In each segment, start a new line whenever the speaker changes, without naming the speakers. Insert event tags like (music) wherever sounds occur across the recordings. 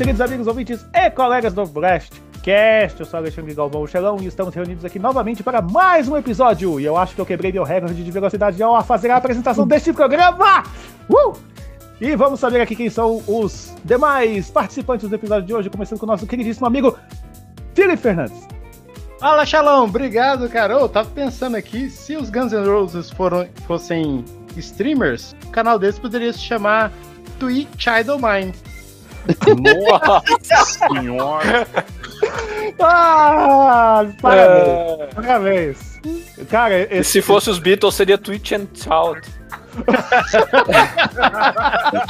queridos amigos ouvintes e colegas do Blast Cast. Eu sou Alexandre Galvão Chelão e estamos reunidos aqui novamente para mais um episódio. E eu acho que eu quebrei meu recorde de velocidade ao fazer a apresentação deste programa. Uh! E vamos saber aqui quem são os demais participantes do episódio de hoje, começando com o nosso queridíssimo amigo Felipe Fernandes.
Fala, Xalão, obrigado, cara. Eu tava pensando aqui, se os Guns N' Roses foram, fossem streamers, o canal deles poderia se chamar Twitch Idol Mine.
Nossa (laughs) senhora!
Ah, parabéns. É... Parabéns.
Cara, esse... se fosse os Beatles, seria Twitch and Shout.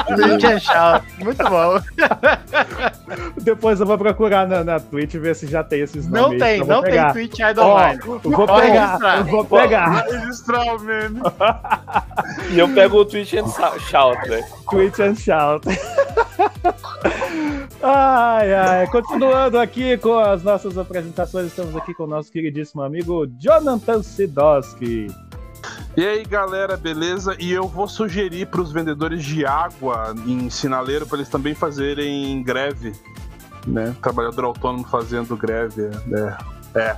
Twitch and Shout. Muito bom.
Depois eu vou procurar na, na Twitch ver se já tem esses
nomes. Não tem, não pegar. tem Twitch Idol
oh, Eu vou pegar, eu vou pegar.
Registrar o meme.
E eu pego o Twitch and Shout, né?
Twitch and Shout. Ai, ai. Continuando aqui com as nossas apresentações, estamos aqui com o nosso queridíssimo amigo Jonathan Sidoski.
E aí, galera, beleza? E eu vou sugerir para os vendedores de água em sinaleiro para eles também fazerem greve, né? Trabalhador autônomo fazendo greve, é. é.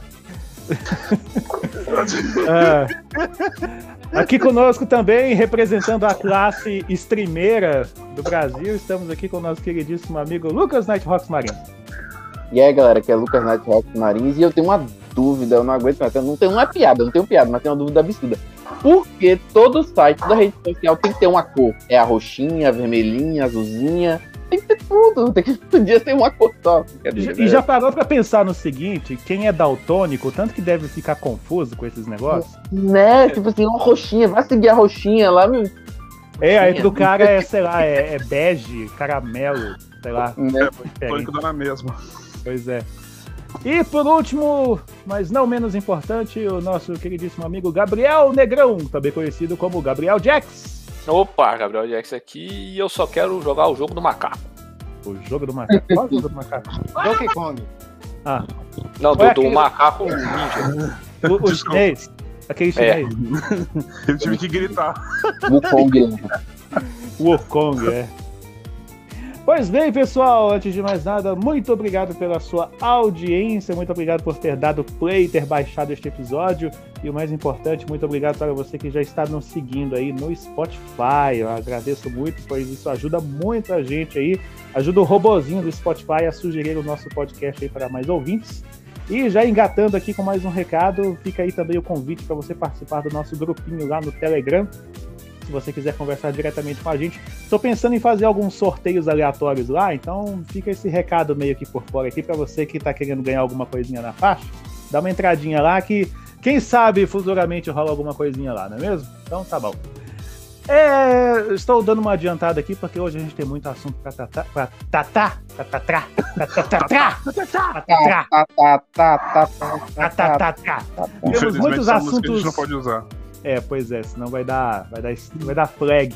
é. (laughs) Aqui conosco também, representando a classe streameira do Brasil, estamos aqui com o nosso queridíssimo amigo Lucas Nighthawks Marins.
E aí, galera, aqui é Lucas Nighthawks Marins e eu tenho uma dúvida, eu não aguento mais, não tenho, é piada, não tenho piada, mas tenho uma dúvida absurda. Por que todo site da rede social tem que ter uma cor? É a roxinha, a vermelhinha, a azulzinha? Tem que ter tudo, tem que podia ter uma cor só.
E já parou pra pensar no seguinte, quem é daltônico, tanto que deve ficar confuso com esses negócios?
Né, tipo assim, uma roxinha, vai seguir a roxinha lá, meu.
É, aí do cara é, sei lá, é, é bege, caramelo, sei lá.
É, é dá na mesma.
Pois é. E por último, mas não menos importante, o nosso queridíssimo amigo Gabriel Negrão, também conhecido como Gabriel Jax.
Opa, Gabriel Jax aqui e eu só quero jogar o jogo do macaco.
O jogo do macaco? Qual é o jogo do macaco?
Donkey Kong.
Ah. Não, do, do macaco ninja.
O, o chinês. Aquele é. chinês.
É. Eu tive que gritar.
Wukong.
Wukong, é. Pois bem, pessoal, antes de mais nada, muito obrigado pela sua audiência, muito obrigado por ter dado play, ter baixado este episódio e o mais importante, muito obrigado para você que já está nos seguindo aí no Spotify. Eu agradeço muito, pois isso ajuda muito a gente aí, ajuda o robozinho do Spotify a sugerir o nosso podcast aí para mais ouvintes. E já engatando aqui com mais um recado, fica aí também o convite para você participar do nosso grupinho lá no Telegram se você quiser conversar diretamente com a gente. Estou pensando em fazer alguns sorteios aleatórios lá, então fica esse recado meio aqui por fora aqui para você que está querendo ganhar alguma coisinha na faixa. Dá uma entradinha lá que quem sabe futuramente rola alguma coisinha lá, não é mesmo? Então tá bom. É, estou dando uma adiantada aqui porque hoje a gente tem muito assunto para tratar, para tratar, Temos muitos assuntos. A gente
não pode usar.
É, pois é, senão vai dar, vai dar, vai dar flag.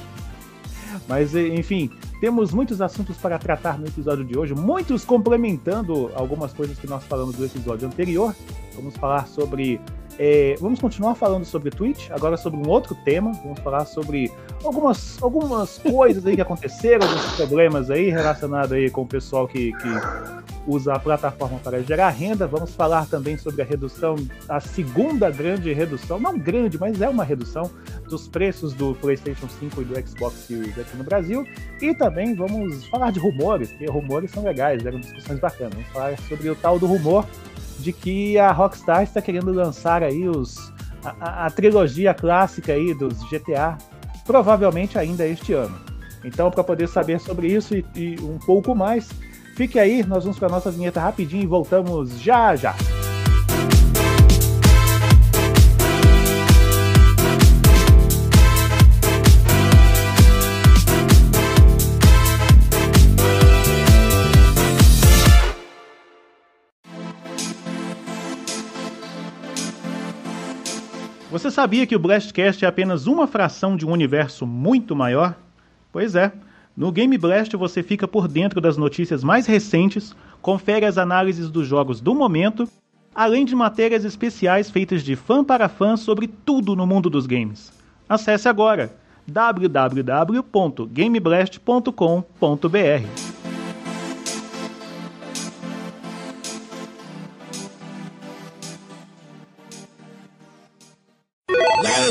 Mas, enfim, temos muitos assuntos para tratar no episódio de hoje, muitos complementando algumas coisas que nós falamos no episódio anterior. Vamos falar sobre é, vamos continuar falando sobre Twitch, agora sobre um outro tema. Vamos falar sobre algumas, algumas coisas aí que aconteceram, alguns problemas aí relacionados aí com o pessoal que, que usa a plataforma para gerar renda. Vamos falar também sobre a redução, a segunda grande redução, não grande, mas é uma redução dos preços do PlayStation 5 e do Xbox Series aqui no Brasil. E também vamos falar de rumores, porque rumores são legais, eram discussões bacanas. Vamos falar sobre o tal do rumor de que a Rockstar está querendo lançar aí os, a, a, trilogia clássica aí dos GTA, provavelmente ainda este ano. Então, para poder saber sobre isso e, e um pouco mais, fique aí, nós vamos para a nossa vinheta rapidinho e voltamos já já. Você sabia que o Blastcast é apenas uma fração de um universo muito maior? Pois é. No Game Blast você fica por dentro das notícias mais recentes, confere as análises dos jogos do momento, além de matérias especiais feitas de fã para fã sobre tudo no mundo dos games. Acesse agora www.gameblast.com.br.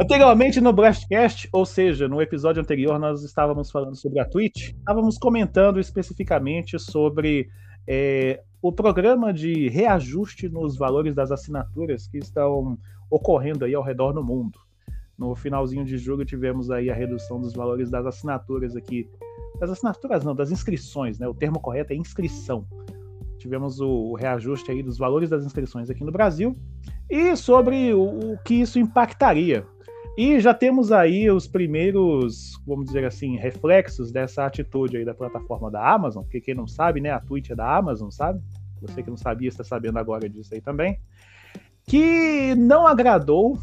Anteriormente no Blastcast, ou seja, no episódio anterior, nós estávamos falando sobre a Twitch, estávamos comentando especificamente sobre é, o programa de reajuste nos valores das assinaturas que estão ocorrendo aí ao redor do mundo. No finalzinho de julho tivemos aí a redução dos valores das assinaturas aqui, das assinaturas não, das inscrições, né? O termo correto é inscrição. Tivemos o, reajuste aí dos valores das inscrições aqui no Brasil e sobre o, o que isso impactaria e já temos aí os primeiros, vamos dizer assim, reflexos dessa atitude aí da plataforma da Amazon, porque quem não sabe, né, a Twitch é da Amazon, sabe? Você que não sabia está sabendo agora disso aí também. Que não agradou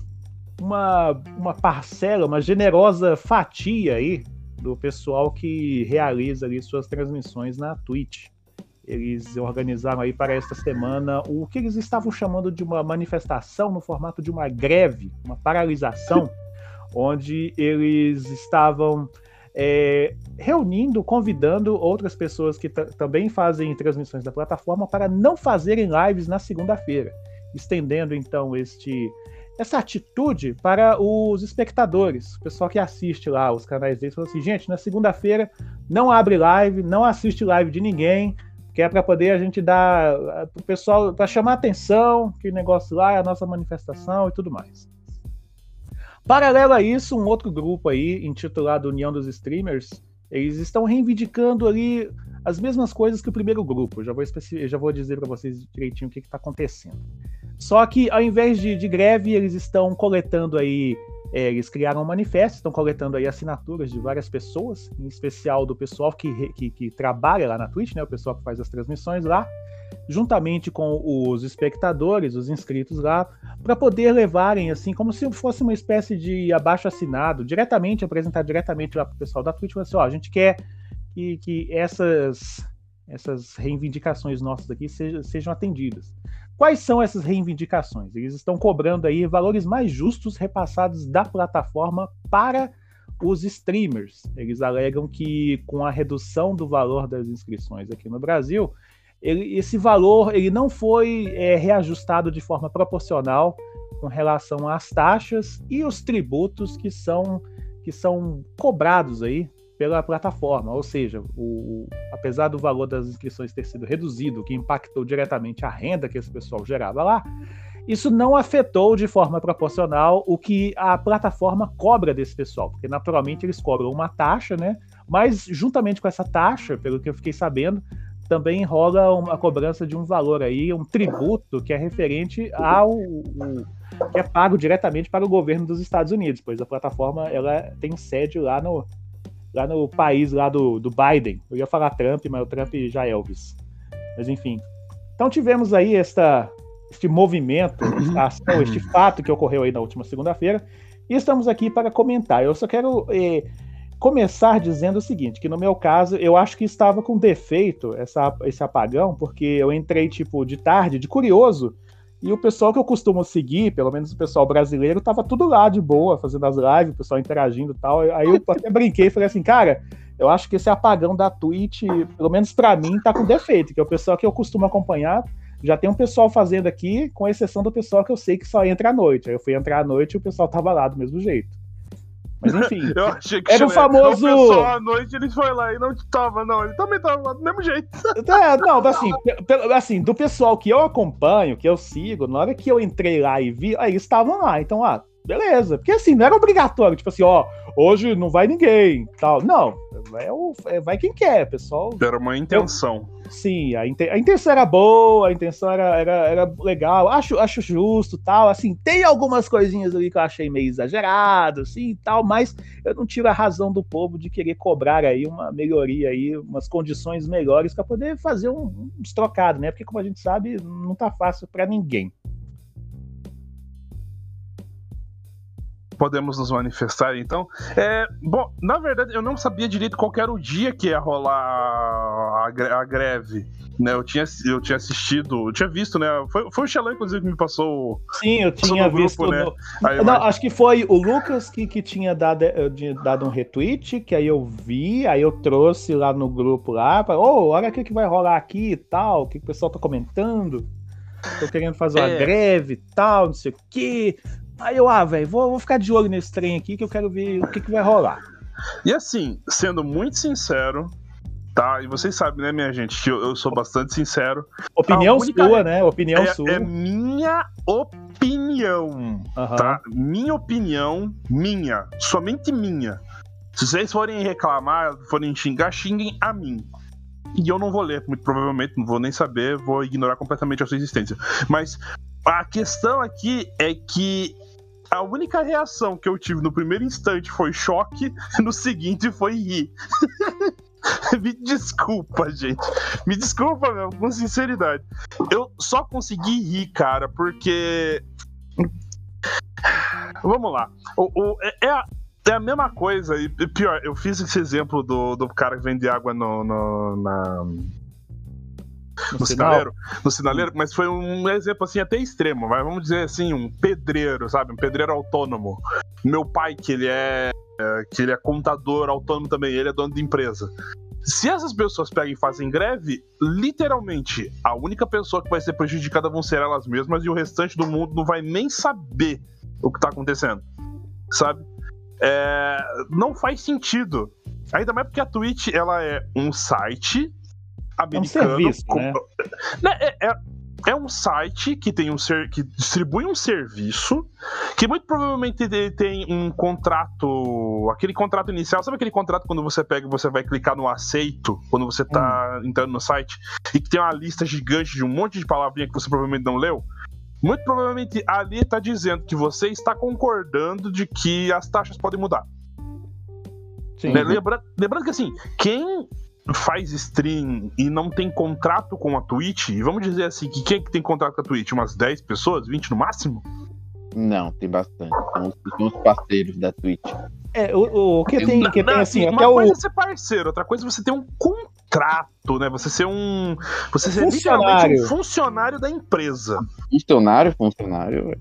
uma, uma parcela, uma generosa fatia aí do pessoal que realiza ali suas transmissões na Twitch. Eles organizaram aí para esta semana o que eles estavam chamando de uma manifestação no formato de uma greve, uma paralisação onde eles estavam é, reunindo, convidando outras pessoas que também fazem transmissões da plataforma para não fazerem lives na segunda-feira, estendendo então este essa atitude para os espectadores, o pessoal que assiste lá os canais deles, falou assim, gente, na segunda-feira não abre live, não assiste live de ninguém, que é para poder a gente dar o pessoal para chamar atenção, que negócio lá é a nossa manifestação e tudo mais. Paralelo a isso, um outro grupo aí, intitulado União dos Streamers, eles estão reivindicando ali as mesmas coisas que o primeiro grupo. Já vou, já vou dizer para vocês direitinho o que está acontecendo. Só que ao invés de, de greve, eles estão coletando aí. É, eles criaram um manifesto, estão coletando aí assinaturas de várias pessoas, em especial do pessoal que, que, que trabalha lá na Twitch, né? O pessoal que faz as transmissões lá juntamente com os espectadores, os inscritos lá, para poder levarem, assim, como se fosse uma espécie de abaixo assinado, diretamente, apresentar diretamente lá para o pessoal da Twitch, assim, ó, a gente quer que, que essas, essas reivindicações nossas aqui sejam, sejam atendidas. Quais são essas reivindicações? Eles estão cobrando aí valores mais justos repassados da plataforma para os streamers. Eles alegam que com a redução do valor das inscrições aqui no Brasil, ele, esse valor ele não foi é, reajustado de forma proporcional com relação às taxas e os tributos que são, que são cobrados aí pela plataforma, ou seja, o, apesar do valor das inscrições ter sido reduzido, que impactou diretamente a renda que esse pessoal gerava lá, isso não afetou de forma proporcional o que a plataforma cobra desse pessoal, porque naturalmente eles cobram uma taxa, né? Mas juntamente com essa taxa, pelo que eu fiquei sabendo, também rola uma cobrança de um valor aí, um tributo que é referente ao o, que é pago diretamente para o governo dos Estados Unidos, pois a plataforma ela tem sede lá no lá no país lá do, do Biden. Eu ia falar Trump, mas o Trump já é Elvis. Mas enfim. Então tivemos aí esta este movimento, esta ação, este fato que ocorreu aí na última segunda-feira, e estamos aqui para comentar. Eu só quero eh, começar dizendo o seguinte, que no meu caso, eu acho que estava com defeito essa, esse apagão, porque eu entrei, tipo, de tarde, de curioso, e o pessoal que eu costumo seguir, pelo menos o pessoal brasileiro, tava tudo lá de boa, fazendo as lives, o pessoal interagindo e tal. Aí eu até brinquei e falei assim, cara, eu acho que esse apagão da Twitch, pelo menos para mim, tá com defeito, que é o pessoal que eu costumo acompanhar. Já tem um pessoal fazendo aqui, com exceção do pessoal que eu sei que só entra à noite. Aí eu fui entrar à noite e o pessoal tava lá do mesmo jeito. Mas enfim. (laughs)
Eu achei que
era o famoso.
O pessoal à noite ele foi lá e não tava, não. Ele também tava lá do mesmo jeito. (laughs)
É, não, assim, assim, do pessoal que eu acompanho, que eu sigo, na hora que eu entrei lá e vi, aí eles estavam lá. Então, ah, beleza. Porque assim, não era obrigatório, tipo assim, ó, hoje não vai ninguém, tal. Não, é o, é, vai quem quer, pessoal.
Era uma intenção.
Eu, sim, a, a, intenção era boa, a intenção era, era, era legal, acho, acho justo, tal. Assim, tem algumas coisinhas ali que eu achei meio exagerado, assim, tal, mas eu não tiro a razão do povo de querer cobrar aí uma melhoria aí, umas condições melhores para poder fazer um, trocados, né? Porque como a gente sabe, não tá fácil para ninguém.
Podemos nos manifestar, então. É, bom, na verdade, eu não sabia direito qual que era o dia que ia rolar a, a greve. Né? Eu, tinha, eu tinha assistido, eu tinha visto, né? Foi, foi o Xelan, inclusive, que me passou.
Sim, eu tinha
grupo,
visto.
né?
no-
a
Não,
imagem.
acho que foi o Lucas que, que tinha dado, eh, tinha dado um retweet, que aí eu vi, aí eu trouxe lá no grupo lá, ô, olha o que, que vai rolar aqui e tal, o que, que o pessoal tá comentando. Tô querendo fazer uma
É.
greve e tal, não sei o quê. Aí eu, ah, velho, vou, vou ficar de olho nesse trem aqui que eu quero ver o que, que vai rolar.
E assim, sendo muito sincero, tá? E vocês sabem, né, minha gente, que eu, eu sou bastante sincero.
Opinião
única-
sua, né? Opinião
É,
sua.
é minha opinião.
Aham.
tá? Minha opinião, minha, somente minha. Se vocês forem reclamar, forem xingar, xinguem a mim. E eu não vou ler, muito provavelmente, não vou nem saber, vou ignorar completamente a sua existência. Mas a questão aqui é que a única reação que eu tive no primeiro instante foi choque, (laughs) no seguinte foi rir. (laughs) Me desculpa, gente. Me desculpa, meu, com sinceridade. Eu só consegui rir, cara, porque (sighs) Vamos lá. O, o- é, é a, é a mesma coisa, e pior, eu fiz esse exemplo do, do cara que vende água no, no, na-
no
no
sinal.
sinaleiro, no sinaleiro, mas foi um exemplo assim até extremo, mas vamos dizer assim, um pedreiro, sabe? Um pedreiro autônomo. Meu pai, que ele é, é, que ele é contador autônomo também, ele é dono de empresa. Se essas pessoas pegam e fazem greve, literalmente, a única pessoa que vai ser prejudicada vão ser elas mesmas e o restante do mundo não vai nem saber o que tá acontecendo. Sabe? É, não faz sentido. Ainda mais porque a Twitch ela é um site americano.
serviço,
com-
né?
Né, É, é- é um site que tem um ser, que distribui um serviço que muito provavelmente ele tem um contrato, aquele contrato inicial, sabe aquele contrato quando você pega você vai clicar no aceito quando você tá entrando no site e que tem uma lista gigante de um monte de palavrinha que você provavelmente não leu? Muito provavelmente ali tá dizendo que você está concordando de que as taxas podem mudar. Né? Lembra- lembrando que assim, quem faz stream e não tem contrato com a Twitch, e vamos dizer assim, que quem é que tem contrato com a Twitch? Umas 10 pessoas, 20 no máximo?
Não, tem bastante. São os, são os parceiros da Twitch.
É, o, o que tem, que
Não,
tem assim,
uma
até o.
coisa é ser parceiro, outra coisa é você ter um contrato, né? Você ser um. Você ser literalmente
Funcionário.
um funcionário da empresa.
Funcionário, funcionário.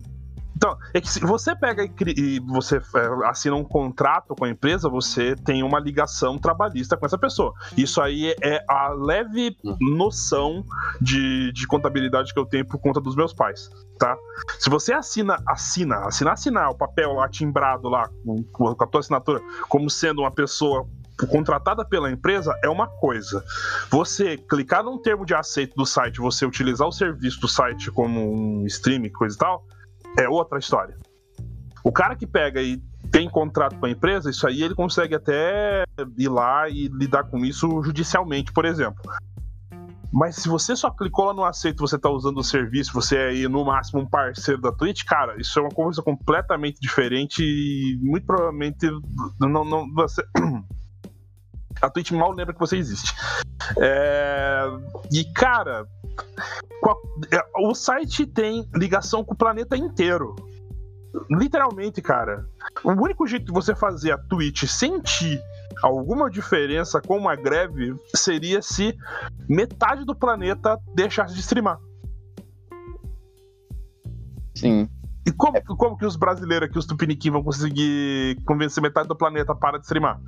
Então, é que se você pega e, e você é, assina um contrato com a empresa, você tem uma ligação trabalhista com essa pessoa. Isso aí é a leve noção de, de contabilidade que eu tenho por conta dos meus pais, tá? Se você assina, assina, assina, assinar o papel lá timbrado lá com, com a tua assinatura como sendo uma pessoa contratada pela empresa é uma coisa. Você clicar num termo de aceito do site, você utilizar o serviço do site como um stream, coisa e tal, é outra história. O cara que pega e tem contrato com a empresa, isso aí ele consegue até ir lá e lidar com isso judicialmente, por exemplo. Mas se você só clicou lá no aceito, você tá usando o serviço, você é aí no máximo um parceiro da Twitch, cara, isso é uma coisa completamente diferente e muito provavelmente não, não você (clears throat) a Twitch mal lembra que você existe. É, E, cara, o site tem ligação com o planeta inteiro. Literalmente, cara. O único jeito de você fazer a Twitch sentir alguma diferença com uma greve seria se metade do planeta deixasse de streamar.
Sim.
E como, como que os brasileiros aqui, os tupiniquim, vão conseguir convencer metade do planeta a parar de streamar?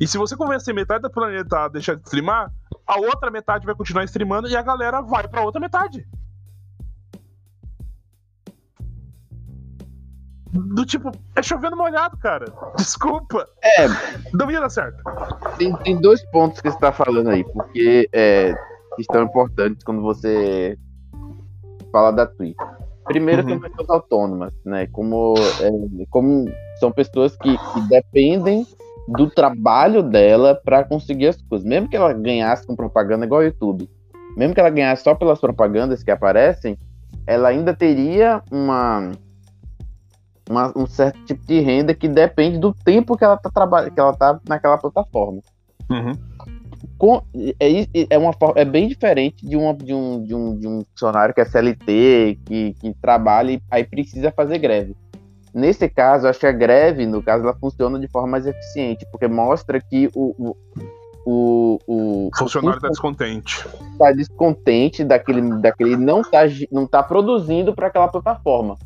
E se você convencer metade do planeta a deixar de streamar, a outra metade vai continuar streamando e a galera vai pra outra metade. Do tipo, é chovendo molhado, cara. (laughs) Desculpa.
É,
Não ia dar certo.
tem, tem dois pontos que você está falando aí, porque é, estão importantes quando você fala da Twitch. Primeiro,
Uhum.
são pessoas autônomas, né? Como, é, como são pessoas que, que dependem do trabalho dela para conseguir as coisas. Mesmo que ela ganhasse com propaganda igual o YouTube, mesmo que ela ganhasse só pelas propagandas que aparecem, ela ainda teria uma, uma- um certo tipo de renda que depende do tempo que ela tá trabalhando, que ela tá naquela plataforma.
Uhum.
Com- é, é, uma, é bem diferente de, uma, de, um, de, um, de um funcionário que é CLT, que, que trabalha e aí precisa fazer greve. Nesse caso, acho que a greve, no caso, ela funciona de forma mais eficiente, porque mostra que o, o, o, o
funcionário tá descontente.
tá descontente daquele, daquele não tá, gi- não tá produzindo para aquela plataforma.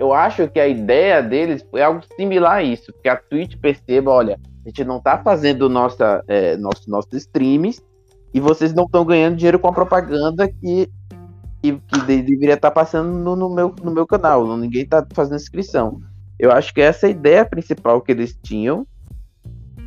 Eu acho que a ideia deles foi algo similar a isso, que a Twitch perceba, olha, a gente não tá fazendo nossa, é, nosso, nossos streams e vocês não estão ganhando dinheiro com a propaganda que, que, que de- deveria estar passando no, no meu, no meu canal, não- ninguém tá fazendo inscrição. Eu acho que essa é a ideia principal que eles tinham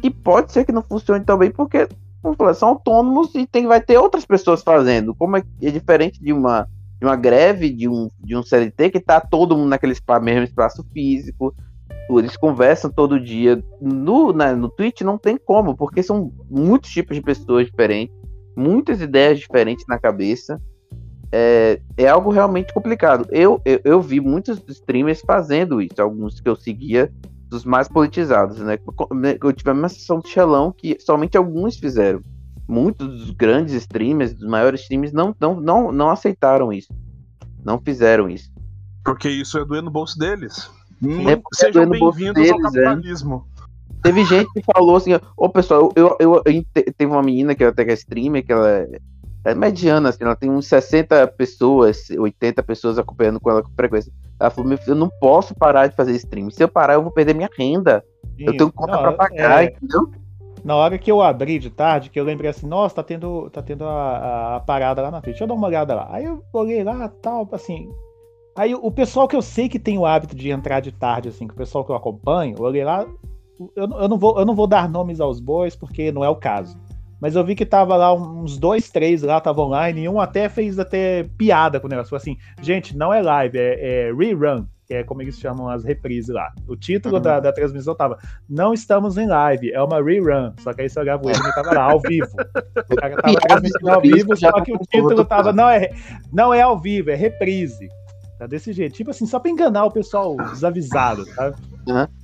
e pode ser que não funcione também porque vamos falar, são autônomos e tem, vai ter outras pessoas fazendo. Como é, é diferente de uma, de uma greve, de um, de um CLT, que tá todo mundo naquele mesmo espaço físico. Eles conversam todo dia. No, na, no Twitch não tem como, porque são muitos tipos de pessoas diferentes, muitas ideias diferentes na cabeça. É, é algo realmente complicado. Eu, eu, eu vi muitos streamers fazendo isso, alguns que eu seguia dos mais politizados, né? Eu tive uma sessão de Xelão que somente alguns fizeram. Muitos dos grandes streamers, dos maiores streamers, não, não, não, não aceitaram isso. Não fizeram isso.
Porque isso é doer no bolso deles.
É é
Sejam
bolso
bem-vindos ao
deles, é.
capitalismo.
Teve gente que falou assim, ô pessoal, eu, eu, eu- eu teve uma menina que até que é streamer, que ela é, é mediana, assim, ela tem uns 60 pessoas, 80 pessoas acompanhando com ela com frequência. Ela falou, eu não posso parar de fazer stream. Se eu parar, eu vou perder minha renda. Eu tenho conta
Não,
pra pagar,
é,
entendeu?
Na hora que eu abri de tarde, que eu lembrei assim, nossa, tá tendo, tá tendo a, a- a parada lá na Twitch, deixa eu dar uma olhada lá. Aí eu olhei lá, tal, assim. Aí o pessoal que eu sei que tem o hábito de entrar de tarde, assim, que o pessoal que eu acompanho, eu olhei lá, eu, eu, não vou, eu não vou dar nomes aos bois, porque não é o caso. Mas eu vi que tava lá uns dois, três lá, estavam online, e um até fez até piada com o negócio. Falou assim, gente, não é live, é, é rerun, que é como eles chamam as reprises lá. O título
Uhum.
da, da transmissão tava não estamos em live, é uma rerun. Só que aí você olhava o Edney tava lá, ao vivo. O (laughs) cara tava transmitindo ao vivo, só que o título tava, não é, não é ao vivo, é reprise. Tá desse jeito. Tipo assim, só pra enganar o pessoal desavisado, tá?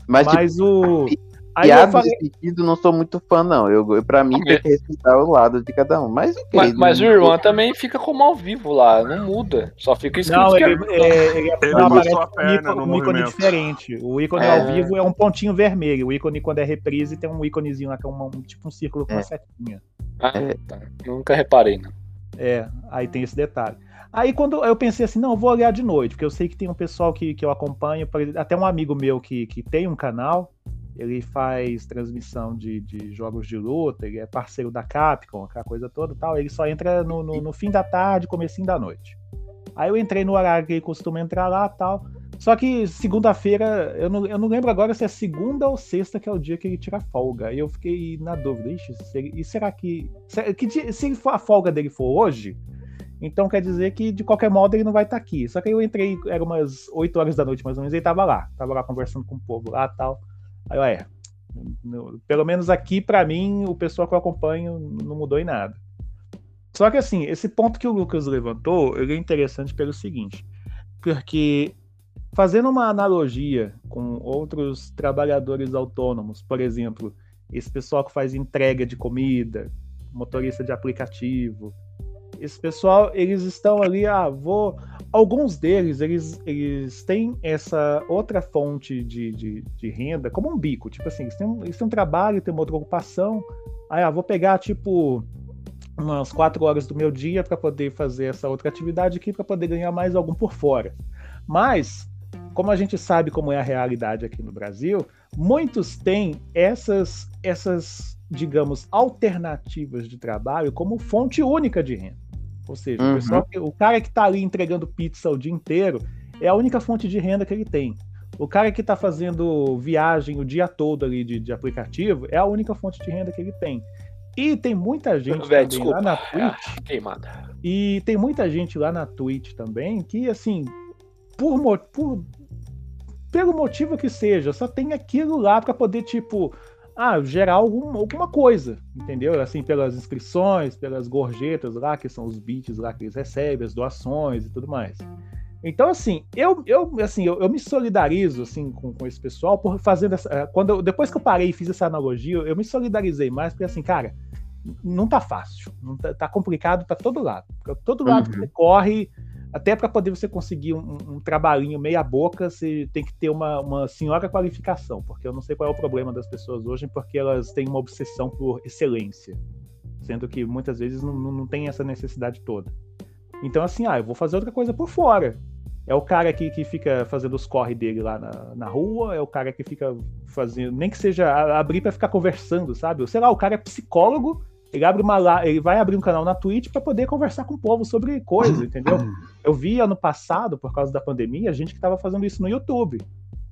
Mas, tipo,
Mas o. Aí
piada
falei,
sentido, não sou muito fã, não. Eu, eu, pra mim, tem que respeitar o lado de cada um. Mas, ok,
Mas, mas o Irwan também fica como ao vivo lá, não muda. Só fica escrito
Não,
que
ele,
é...
é, ele,
Ele
não,
botou
aparece
a perna
um ícone, um diferente. O ícone
É.
ao vivo é um pontinho vermelho. O ícone, quando é reprise, tem um íconezinho lá que é um, um- tipo um círculo com uma
É.
setinha.
Ah, tá. Nunca reparei, não.
É, aí tem esse detalhe. Aí quando eu pensei assim, não, eu vou olhar de noite, porque eu sei que tem um pessoal que, que eu acompanho, por exemplo, até um amigo meu que, que tem um canal, ele faz transmissão de, de jogos de luta, ele é parceiro da Capcom, aquela coisa toda e tal, ele só entra no, no, no fim da tarde, comecinho da noite. Aí eu entrei no horário que ele costuma entrar lá tal. Só que segunda-feira, eu não, eu não lembro agora se é segunda ou sexta que é o dia que ele tira folga. Aí eu fiquei na dúvida, Ixi, se e será que. se- que dia- se a folga dele for hoje, então quer dizer que de qualquer modo ele não vai estar aqui. Só que eu entrei, era umas 8 horas da noite mais ou menos, e ele tava lá. Tava lá conversando com o povo lá tal. Aí é. no- Pelo menos aqui, pra mim, o pessoal que eu acompanho não mudou em nada. Só que assim, esse ponto que o Lucas levantou, ele é interessante pelo seguinte. Porque fazendo uma analogia com outros trabalhadores autônomos, por exemplo, esse pessoal que faz entrega de comida, motorista de aplicativo, esse pessoal, eles estão ali, ah, vou. Alguns deles, eles, eles têm essa outra fonte de, de, de renda como um bico. Tipo assim, eles têm, eles têm um trabalho, têm uma outra ocupação. Aí, ah, vou pegar, tipo, umas quatro horas do meu dia para poder fazer essa outra atividade aqui, para poder ganhar mais algum por fora. Mas, como a gente sabe como é a realidade aqui no Brasil, muitos têm essas, essas digamos, alternativas de trabalho como fonte única de renda. Ou seja,
Uhum.
o, pessoal que- o cara que está ali entregando pizza o dia inteiro é a única fonte de renda que ele tem. O cara que está fazendo viagem o dia todo ali de, de aplicativo é a única fonte de renda que ele tem. E tem muita (laughs) gente
desculpa.
lá na Twitch
Ah, queimada.
e tem muita gente lá na Twitch também que, assim, por, mo- por- pelo motivo que seja, só tem aquilo lá para poder, tipo, ah, gerar algum, alguma coisa, entendeu? Assim, pelas inscrições, pelas gorjetas lá, que são os bits lá que eles recebem, as doações e tudo mais. Então, assim, eu, eu, assim, eu, eu me solidarizo assim, com, com esse pessoal por fazendo essa. eh, Quando eu- depois que eu parei e fiz essa analogia, eu me solidarizei mais, porque assim, cara, não tá fácil. Não tá, tá complicado para todo lado. Pra todo lado que
Uhum.
você corre, até para poder você conseguir um, um trabalhinho meia boca, você tem que ter uma, uma senhora qualificação, porque eu não sei qual é o problema das pessoas hoje, porque elas têm uma obsessão por excelência, sendo que muitas vezes não, não, tem essa necessidade toda. Então, assim, ah, eu vou fazer outra coisa por fora. É o cara que, que fica fazendo os corre dele lá na, na rua, é o cara que fica fazendo, nem que seja abrir pra ficar conversando, sabe? Sei lá, o cara é psicólogo, ele abre uma lá, ele vai abrir um canal na Twitch pra poder conversar com o povo sobre coisa, entendeu? Eu vi ano passado, por causa da pandemia, gente que tava fazendo isso no YouTube.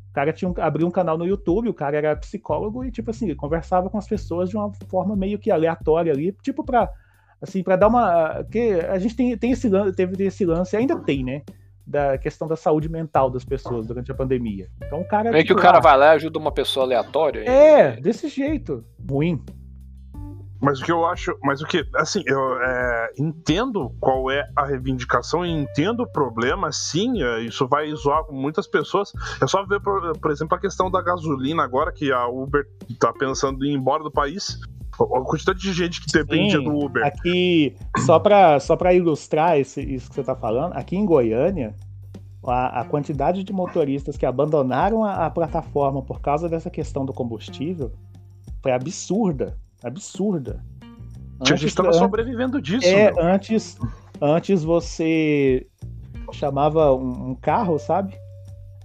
O cara tinha um, abriu um canal no YouTube, o cara era psicólogo e, tipo assim, ele conversava com as pessoas de uma forma meio que aleatória ali, tipo pra, assim, pra dar uma... que a gente tem, tem esse, lan- teve esse lance, ainda tem, né? Da questão da saúde mental das pessoas durante a pandemia. Então o cara...
Meio que o
tipo,
cara
ah,
vai lá e ajuda uma pessoa aleatória. e-
É, desse jeito. Ruim.
Mas o que eu acho, mas o que, assim, eu é, entendo qual é a reivindicação e entendo o problema, sim, é, isso vai zoar muitas pessoas. É só ver, por, por exemplo, a questão da gasolina agora, que a Uber tá pensando em ir embora do país. A quantidade de gente que dependia
Sim,
do Uber.
Aqui, só para só pra ilustrar esse- isso que você está falando, aqui em Goiânia, a, a quantidade de motoristas que abandonaram a, a plataforma por causa dessa questão do combustível foi absurda. Absurda.
Tinha gente que tava
an-
sobrevivendo disso.
é,
meu.
antes, antes você chamava um, um carro, sabe?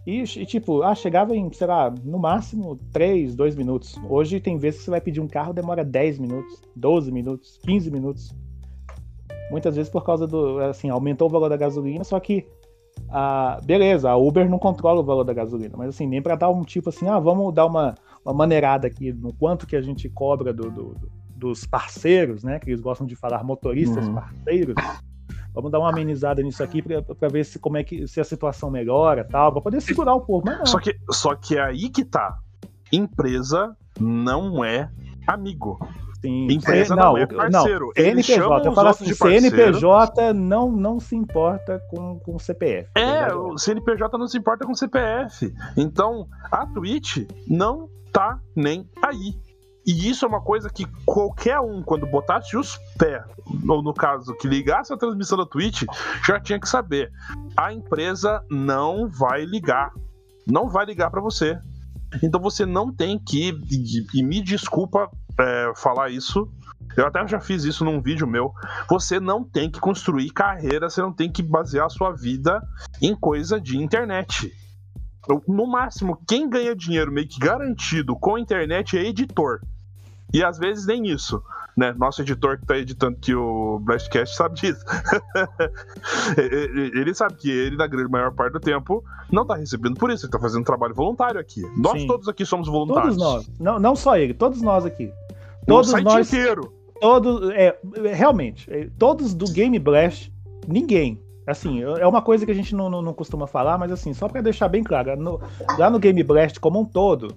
E, e, tipo, ah, chegava em, sei lá, no máximo 3, 2 minutos. Hoje tem vezes que você vai pedir um carro, demora 10 minutos, 12 minutos, 15 minutos. Muitas vezes por causa do, assim, aumentou o valor da gasolina, só que a, beleza, a Uber não controla o valor da gasolina, mas assim, nem para dar um tipo assim, ah, vamos dar uma, uma maneirada aqui no quanto que a gente cobra do- do- do- dos parceiros, né? Que eles gostam de falar motoristas
Uhum.
parceiros. Vamos dar uma amenizada nisso aqui para ver se como é que se a situação melhora, tal, para poder segurar o povo. Mas não.
Só que, só que é aí que tá. Empresa não é amigo.
Sim,
Empresa
C-
não é parceiro. Eles
CNPJ, eu falo assim. CNPJ não, não se importa com, com CPF.
É, o CNPJ não se importa com CPF. Então, a Twitch não tá nem aí. E isso é uma coisa que qualquer um, quando botasse os pés, ou no caso, que ligasse a transmissão da Twitch, já tinha que saber. A empresa não vai ligar. Não vai ligar pra você. Então você não tem que. E, e me desculpa é, falar isso. Eu até já fiz isso num vídeo meu. Você não tem que construir carreira, você não tem que basear a sua vida em coisa de internet. No máximo, quem ganha dinheiro meio que garantido com a internet é editor. E às vezes nem isso. Né? Nosso editor que tá editando aqui o Blastcast sabe disso. (laughs) ele sabe que ele, na grande maior parte do tempo, não tá recebendo por isso, ele tá fazendo trabalho voluntário aqui. Nós
Sim.
todos aqui somos voluntários.
Todos nós. Não, não só ele, todos nós aqui.
O
Todos
site
nós.
inteiro.
Todos. É, realmente, é, todos do Game Blast, ninguém. Assim, é uma coisa que a gente não, não, não costuma falar, mas assim, só pra deixar bem claro, no- lá no Game Blast como um todo,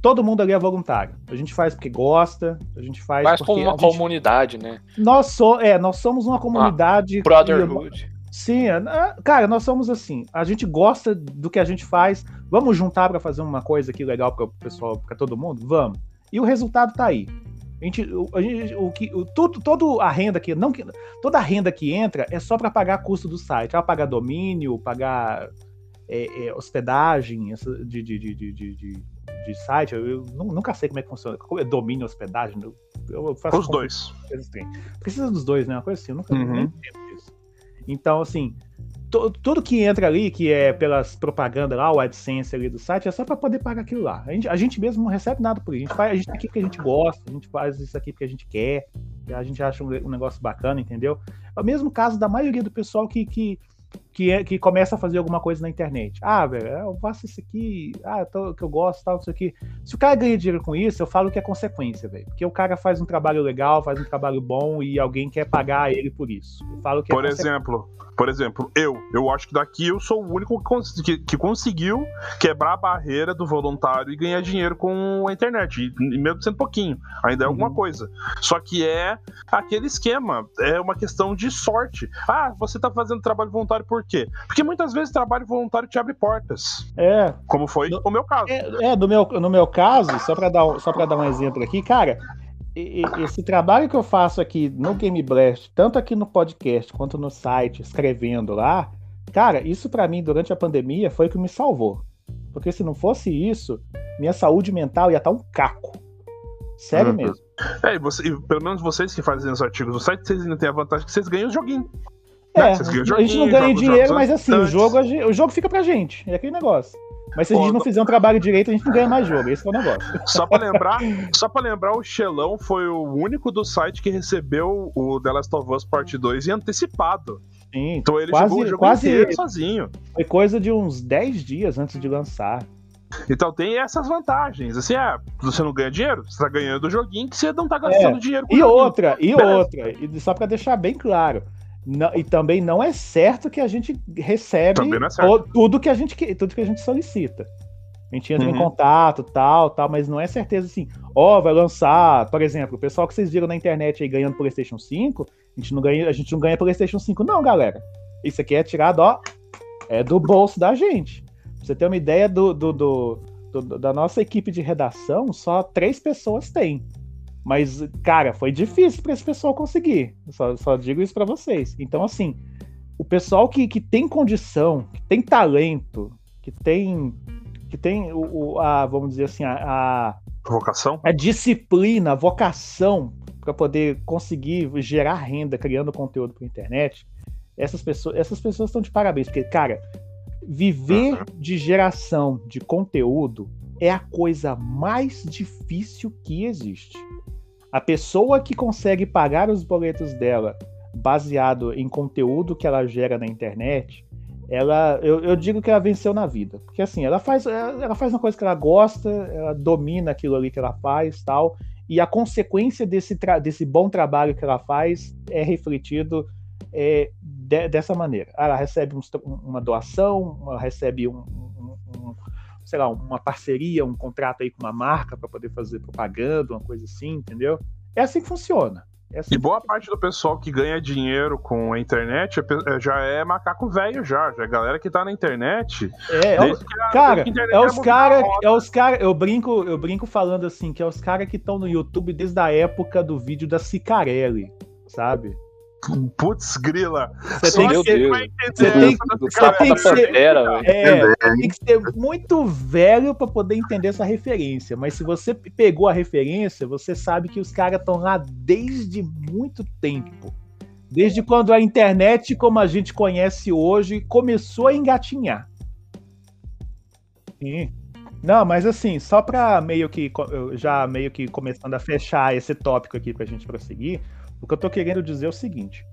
todo mundo ali é voluntário. A gente faz porque gosta, a gente faz
Mas como uma
gente-
comunidade, né?
nós, so, é, nós somos uma comunidade.
Brotherhood.
Sim, é, é, cara, nós somos assim. A gente gosta do que a gente faz. Vamos juntar pra fazer uma coisa aqui legal para o pessoal, pra todo mundo? Vamos. E o resultado tá aí. A gente, o, a gente- o que, o, tudo, toda a renda que não que- toda a renda que entra é só para pagar custo do site, para pagar domínio, pagar é, é, hospedagem essa- de, de, de, de, de, site. Eu, eu nu- nunca sei como é que funciona. Como é domínio, hospedagem? Eu, eu faço
Os dois.
assim. Precisa dos dois, né? Uma coisa assim, eu nunca
Uhum.
nem disso. Então, assim, tudo que entra ali, que é pelas propagandas lá, o AdSense ali do site, é só para poder pagar aquilo lá. A gente, a gente mesmo não recebe nada por isso. A gente, faz, gente tá aqui porque a gente gosta, a gente faz isso aqui porque a gente quer, a gente acha um, um negócio bacana, entendeu? É o mesmo caso da maioria do pessoal que, que, que, é- que começa a fazer alguma coisa na internet. Ah, velho, eu faço isso aqui, ah, tô- que eu gosto, tal, isso aqui. Se o cara ganha dinheiro com isso, eu falo que é consequência, velho. Porque o cara faz um trabalho legal, faz um trabalho bom e alguém quer pagar ele por isso. Eu falo que é
Por
consequência.
exemplo, por exemplo, eu, eu acho que daqui eu sou o único que, que- que conseguiu quebrar a barreira do voluntário e ganhar dinheiro com a internet, e mesmo sendo pouquinho, ainda é alguma
Uhum.
coisa. Só que é aquele esquema, é uma questão de sorte. Ah, você tá fazendo trabalho voluntário por quê? Porque muitas vezes trabalho voluntário te abre portas,
É,
como foi
No-
o meu caso.
É, é, no, meu, no meu caso, só para dar, só pra dar um exemplo aqui, cara, esse trabalho que eu faço aqui no Game Blast, tanto aqui no podcast quanto no site, escrevendo lá, Cara, isso pra mim, durante a pandemia, foi o que me salvou. Porque se não fosse isso, minha saúde mental ia estar um caco. Sério
Uhum.
mesmo.
É, e, você- e pelo menos vocês que fazem os artigos do site, vocês ainda têm a vantagem que vocês ganham o joguinho.
É,
Né?
a gente
ganham
a gente não ganha dinheiro, mas assim, o jogo, o jogo fica pra gente. É aquele negócio. Mas se a gente não fizer um trabalho direito, a gente não ganha mais jogo. Esse é o negócio.
Só pra lembrar, só para lembrar, o Xelão foi o único do site que recebeu o The Last of Us Part 2 em antecipado.
Sim,
Então ele
Quase-
jogou o jogo
quase-
inteiro sozinho.
foi coisa de uns 10 dias antes de lançar.
Então tem essas vantagens. Assim, é, você não ganha dinheiro, você tá ganhando o joguinho que você não tá gastando dinheiro com
É. E outra, e
Beleza.
outra, e só pra deixar bem claro. Não- e também não é certo que a gente recebe
é
tudo, que a gente, tudo que a gente solicita. A gente entra em
Uhum.
contato, tal, tal, mas não é certeza assim, ó, vai lançar, por exemplo, o pessoal que vocês viram na internet aí ganhando PlayStation 5, a gente não ganha, a gente não ganha PlayStation 5 não, galera. Isso aqui é tirado, ó, é do bolso da gente. Pra você ter uma ideia do, do- do- do- da nossa equipe de redação, só três pessoas têm. Mas, cara, foi difícil para esse pessoal conseguir. Só, só digo isso para vocês. Então, assim, o pessoal que, que tem condição, que tem talento, que tem, que tem o, a, vamos dizer assim, a, a,
Vocação?
a disciplina, a vocação para poder conseguir gerar renda criando conteúdo para internet, essas pessoas, essas pessoas estão de parabéns, porque, cara, viver de geração de conteúdo é a coisa mais difícil que existe. A pessoa que consegue pagar os boletos dela baseado em conteúdo que ela gera na internet, ela, eu, eu digo que ela venceu na vida, porque assim, ela faz, ela faz uma coisa que ela gosta, ela domina aquilo ali que ela faz, tal, e a consequência desse, desse bom trabalho que ela faz é refletido é, de- dessa maneira. Ela recebe tra- uma doação, ela recebe um, um- um- sei lá, uma parceria, um contrato aí com uma marca para poder fazer propaganda, uma coisa assim, entendeu? É assim que funciona. É assim
E boa parte do pessoal que ganha dinheiro com a internet é é- já é macaco velho já, já é galera que tá na internet.
É, é
a-
Cara,
internet
é os cara, é os cara, eu brinco, eu brinco falando assim, que é os caras que estão no YouTube desde a época do vídeo da Cicarelli, sabe?
Putz, grila.
Você tem que
você
Deus.
tem- tem que ser-
pantera,
é, tem que ser muito velho para poder entender essa referência, mas se você pegou a referência, você sabe que os caras estão lá desde muito tempo. Desde quando a internet, como a gente conhece hoje, começou a engatinhar. Sim. Não, mas assim, só para meio que já meio que começando a fechar esse tópico aqui pra gente prosseguir, o que eu tô querendo dizer é o seguinte: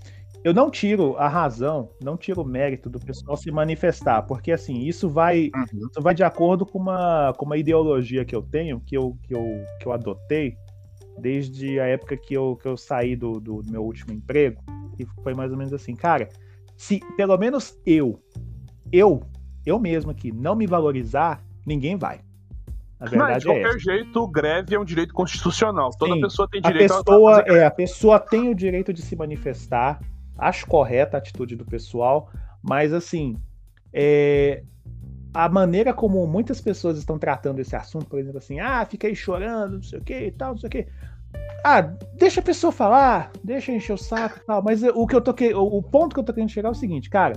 eu não tiro a razão, não tiro o mérito do pessoal se manifestar, porque assim, isso vai,
Uhum.
isso vai de acordo com uma, com uma ideologia que eu tenho, que eu, que eu, que eu adotei desde a época que eu, que eu saí do, do meu último emprego, que foi mais ou menos assim, cara, se pelo menos eu, eu, eu mesmo aqui, não me valorizar, ninguém vai. A
Não, de
verdade é
qualquer
essa.
jeito, greve é um direito constitucional. Toda
Sim.
pessoa tem
A
direito
pessoa,
fazer
é, a pessoa tem o direito de se manifestar. Acho correta a atitude do pessoal, mas assim, é, a maneira como muitas pessoas estão tratando esse assunto, por exemplo, assim, ah, aí chorando, não sei o que e tal, não sei o que. Ah, deixa a pessoa falar, deixa encher o saco e tal, mas o que eu tô que, o ponto que eu tô querendo chegar é o seguinte, cara.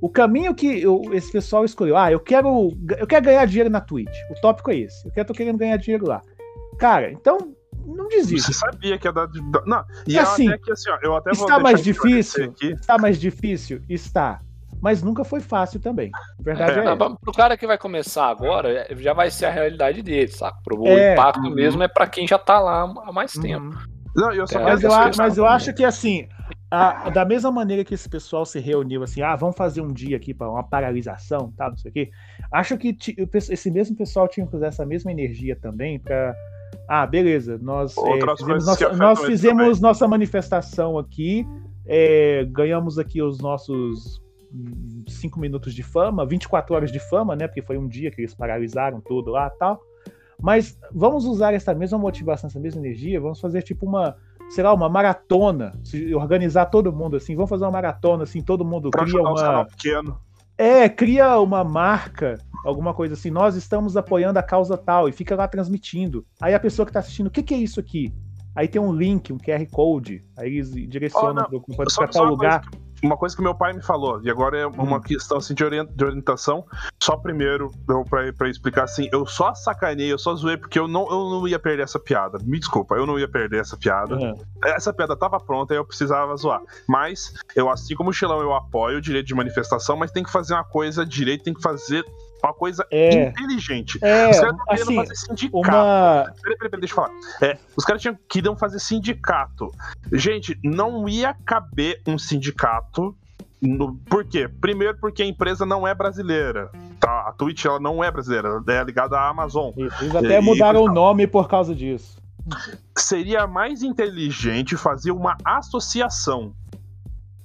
O caminho que eu- esse pessoal escolheu, ah, eu quero, eu quero ganhar dinheiro na Twitch. O tópico é esse. Eu quero, tô querendo ganhar dinheiro lá. Cara, então não desiste.
Você sabia que ia dar. Não, e eu
assim,
até que assim, ó, eu até vou
Está mais difícil?
Aqui.
Está mais difícil? Está. Mas nunca foi fácil também. A verdade é,
Não,
essa.
pra- pro cara que vai começar agora, é, já vai ser a realidade dele, saca? Pro, o
É.
impacto
Uhum.
mesmo é pra quem já tá lá há mais tempo.
Uhum.
Não, eu só
É,
Mas, eu, mas eu acho que assim, a- da mesma maneira que esse pessoal se reuniu assim, ah, vamos fazer um dia aqui para uma paralisação, tá, não sei o quê. Acho que esse mesmo pessoal tinha que usar essa mesma energia também para ah, beleza, nós, é, fizemos, nossa, nós fizemos nossa manifestação aqui, é, ganhamos aqui os nossos hum, cinco minutos de fama, 24 horas de fama, né? Porque foi um dia que eles paralisaram tudo lá e tal. Mas vamos usar essa mesma motivação, essa mesma energia, vamos fazer tipo uma, sei lá, uma maratona, se organizar todo mundo assim, vamos fazer uma maratona assim, todo mundo
Pra
cria uma,
pequeno.
é, cria uma marca, alguma coisa assim, nós estamos apoiando a causa tal e fica lá transmitindo. Aí a pessoa que tá assistindo, o que que é isso aqui? Aí tem um link, um QR Code, aí eles direcionam pra
só
tal lugar.
que- uma coisa que meu pai me falou, e agora é uma
Hum.
questão assim, de, orien- de orientação. Só primeiro, pra explicar assim, eu só sacanei, eu só zoei, porque eu não, eu não ia perder essa piada. Me desculpa, eu não ia perder essa piada.
Uhum.
Essa piada tava pronta e eu precisava zoar. Mas, eu, assim como o Xilão, eu apoio o direito de manifestação, mas tem que fazer uma coisa direito, tem que fazer uma coisa
É.
inteligente.
É,
Os caras
assim,
fazer sindicato.
uma.
Peraí, peraí, peraí, deixa eu falar. É, os caras tinham, queriam fazer sindicato. Gente, não ia caber um sindicato. No, por quê? Primeiro, porque a empresa não é brasileira. Tá? A Twitch ela não é brasileira, ela é ligada à Amazon.
Eles até
E-
mudaram o nome por causa disso.
Seria mais inteligente fazer uma associação.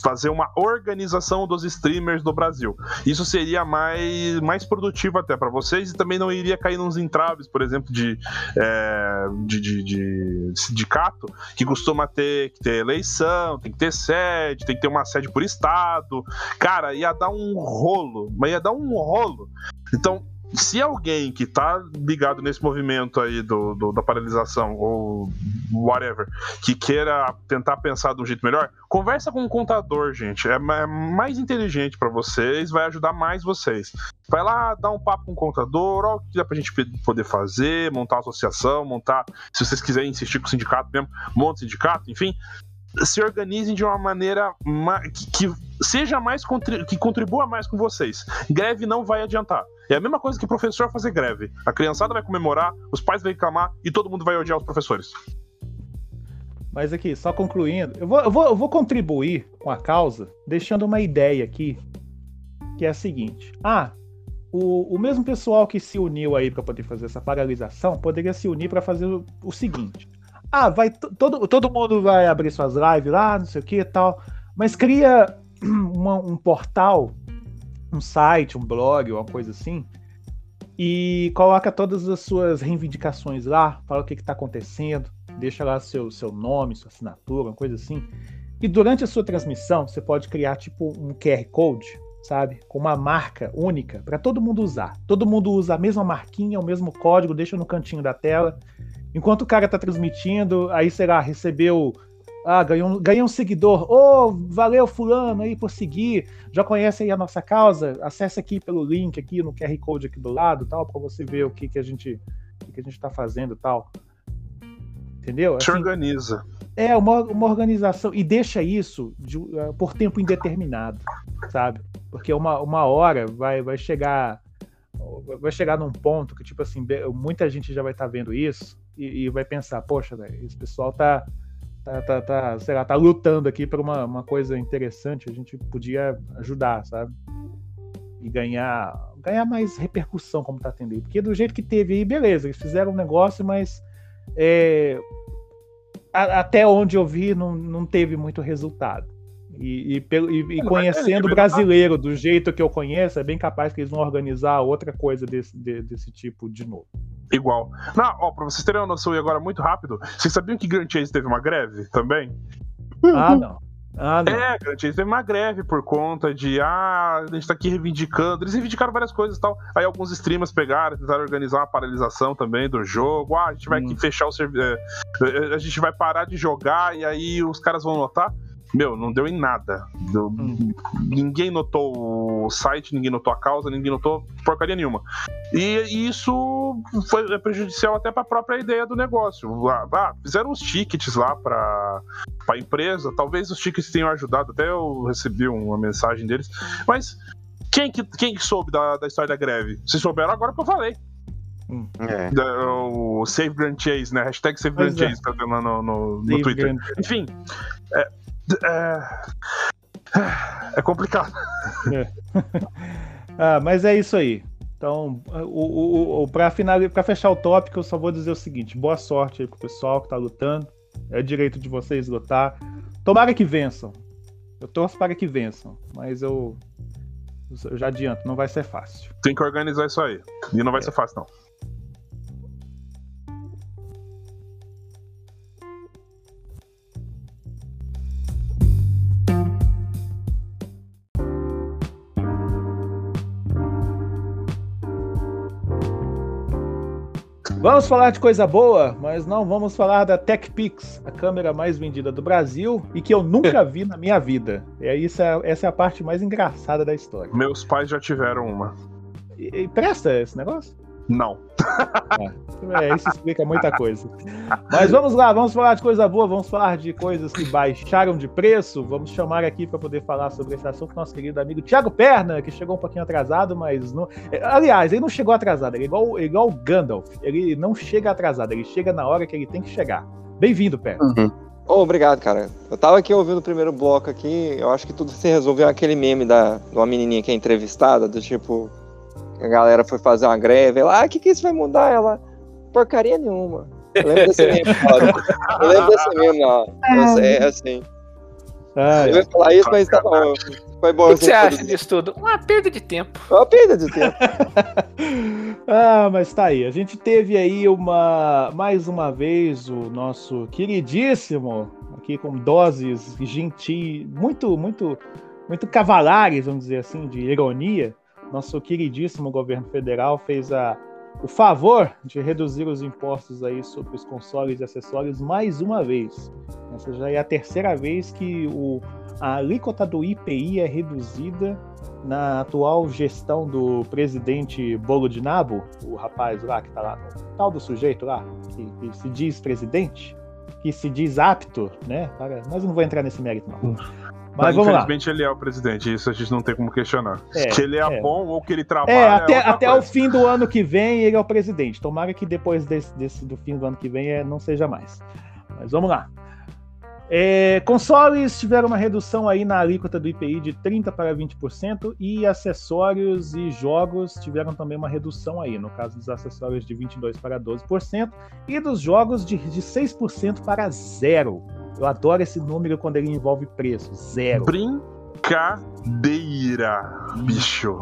Fazer uma organização dos streamers do Brasil. Isso seria mais, mais produtivo até para vocês e também não iria cair nos entraves, por exemplo, de, é, de, de- de sindicato, que costuma ter que ter eleição, tem que ter sede, tem que ter uma sede por estado. Cara, ia dar um rolo, mas ia dar um rolo. Então, se alguém que tá ligado nesse movimento aí do, do- da paralisação ou whatever, que queira tentar pensar de um jeito melhor, conversa com um contador, gente. É é mais inteligente pra vocês, vai ajudar mais vocês. Vai lá, dá um papo com o contador, ó, o que dá pra gente poder fazer, montar uma associação, montar, se vocês quiserem insistir com o sindicato mesmo, monta o sindicato, enfim. Se organizem de uma maneira ma- que, seja mais que contribua mais com vocês. Greve não vai adiantar. É a mesma coisa que o professor fazer greve. A criançada vai comemorar, os pais vão reclamar e todo mundo vai odiar os professores.
Mas aqui, só concluindo, eu vou, eu vou, eu vou contribuir com a causa, deixando uma ideia aqui, que é a seguinte. Ah, o, o mesmo pessoal que se uniu aí para poder fazer essa paralisação poderia se unir para fazer o, o seguinte. Ah, vai todo, todo mundo vai abrir suas lives lá, não sei o que e tal, mas cria (clears throat) uma- um portal, um site, um blog, uma coisa assim, e coloca todas as suas reivindicações lá, fala o que está acontecendo, deixa lá seu, seu nome, sua assinatura, uma coisa assim. E durante a sua transmissão, você pode criar tipo um QR Code, sabe? Com uma marca única para todo mundo usar. Todo mundo usa a mesma marquinha, o mesmo código, deixa no cantinho da tela. Enquanto o cara tá transmitindo, aí, sei lá, recebeu. Ah, ganhou, um- ganhou um seguidor. Ô, valeu, fulano, aí por seguir. Já conhece aí a nossa causa? Acesse aqui pelo link aqui no QR Code aqui do lado, tal, para você ver o que, que a gente o que, a gente tá fazendo, tal. Entendeu?
Se
Assim,
organiza.
é uma, uma organização e deixa isso de- eh, por tempo indeterminado, sabe? Porque uma, uma hora vai, vai chegar vai chegar num ponto que tipo assim muita gente já vai estar vendo isso e, e vai pensar poxa velho, esse pessoal tá tá, tá, tá, sei lá, tá lutando aqui por uma, uma coisa interessante a gente podia ajudar sabe e ganhar ganhar mais repercussão como tá tendo aí porque do jeito que teve aí beleza eles fizeram um negócio mas é, a- até onde eu vi, não, não teve muito resultado. E, e e- e
mas
conhecendo o
ele-
brasileiro do jeito que eu conheço, é bem capaz que eles vão organizar outra coisa desse, de- desse tipo de novo.
Igual. Não, ó, pra vocês terem uma noção e agora muito rápido, vocês sabiam que Grand Chase teve uma greve também?
Ah, não. Ah, não.
É, Grand Chase teve uma greve por conta de, ah, a gente tá aqui reivindicando. Eles reivindicaram várias coisas e tal. Aí alguns streamers pegaram, tentaram organizar uma paralisação também do jogo. Ah, a gente vai
Hum.
aqui fechar o servidor. a gente vai parar de jogar e aí os caras vão notar. Meu, não deu em nada. Deu-
Hum.
Ninguém notou o site, ninguém notou a causa, ninguém notou porcaria nenhuma. E, e isso foi prejudicial até para a própria ideia do negócio. Ah, fizeram os tickets lá para a empresa, talvez os tickets tenham ajudado, até eu recebi uma mensagem deles, mas quem que, quem que soube da, da história da greve? Vocês souberam agora que eu falei.
É.
Da- o Save Grand Chase, né? Hashtag Save Grand
é.
Chase, tá vendo lá no, no, no Twitter. Enfim, é, é, é complicado. (laughs)
Ah, mas é isso aí. Então, o, o, o, para fechar o tópico, eu só vou dizer o seguinte: boa sorte aí pro pessoal que tá lutando. É direito de vocês lutar. Tomara que vençam. Eu torço para que vençam, mas eu, eu já adianto, não vai ser fácil.
Tem que organizar isso aí. E não vai ser fácil, não.
Vamos falar de coisa boa, mas não vamos falar da TechPix, a câmera mais vendida do Brasil e que eu nunca vi na minha vida. E aí, isso é- essa é a parte mais engraçada da história.
Meus pais já tiveram uma.
E, e presta esse negócio?
Não.
É, isso explica muita coisa. Mas vamos lá, vamos falar de coisa boa, vamos falar de coisas que baixaram de preço. Vamos chamar aqui para poder falar sobre esse assunto nosso querido amigo Thiago Perna, que chegou um pouquinho atrasado, mas não. é, Aliás, ele não chegou atrasado, ele é igual, é igual o Gandalf. Ele não chega atrasado, ele chega na hora que ele tem que chegar. Bem-vindo, Perna.
Ô, obrigado, cara. Eu tava aqui ouvindo o primeiro bloco aqui, eu acho que tudo se resolveu aquele meme da, de uma menininha que é entrevistada, do tipo, a galera foi fazer uma greve, ela, ah, o que que isso vai mudar? Ela, porcaria nenhuma. Eu lembro desse meme. (laughs) Eu lembro desse meme, sei, é assim.
Ah,
Eu ia falar isso, mas tá bom. Foi bom.
O que você acha disso tudo? Uma perda de tempo.
Uma perda de tempo. (laughs)
ah, mas tá aí. A gente teve aí uma mais uma vez o nosso queridíssimo aqui com doses gentis, muito muito muito cavalares, vamos dizer assim, de ironia. Nosso queridíssimo governo federal fez a o favor de reduzir os impostos aí sobre os consoles e acessórios mais uma vez. Essa já é a terceira vez que o, a alíquota do IPI é reduzida na atual gestão do presidente Bolo de Nabo, o rapaz lá que tá lá, o tal do sujeito lá, que, que se diz presidente, que se diz apto, né? Mas eu não vou entrar nesse mérito, não. Mas
infelizmente ele é o presidente, isso a gente não tem como questionar.
É,
que ele é,
é.
bom ou que ele trabalha.
É, até,
outra
até o fim do ano que vem ele é o presidente. Tomara que depois desse, desse- do fim do ano que vem é, não seja mais. Mas vamos lá. É, consoles tiveram uma redução aí na alíquota do IPI de 30% para 20% e acessórios e jogos tiveram também uma redução aí, no caso dos acessórios de 22% para 12% e dos jogos de, de 6% para zero. Eu adoro esse número quando ele envolve preço, zero.
Brincadeira, bicho.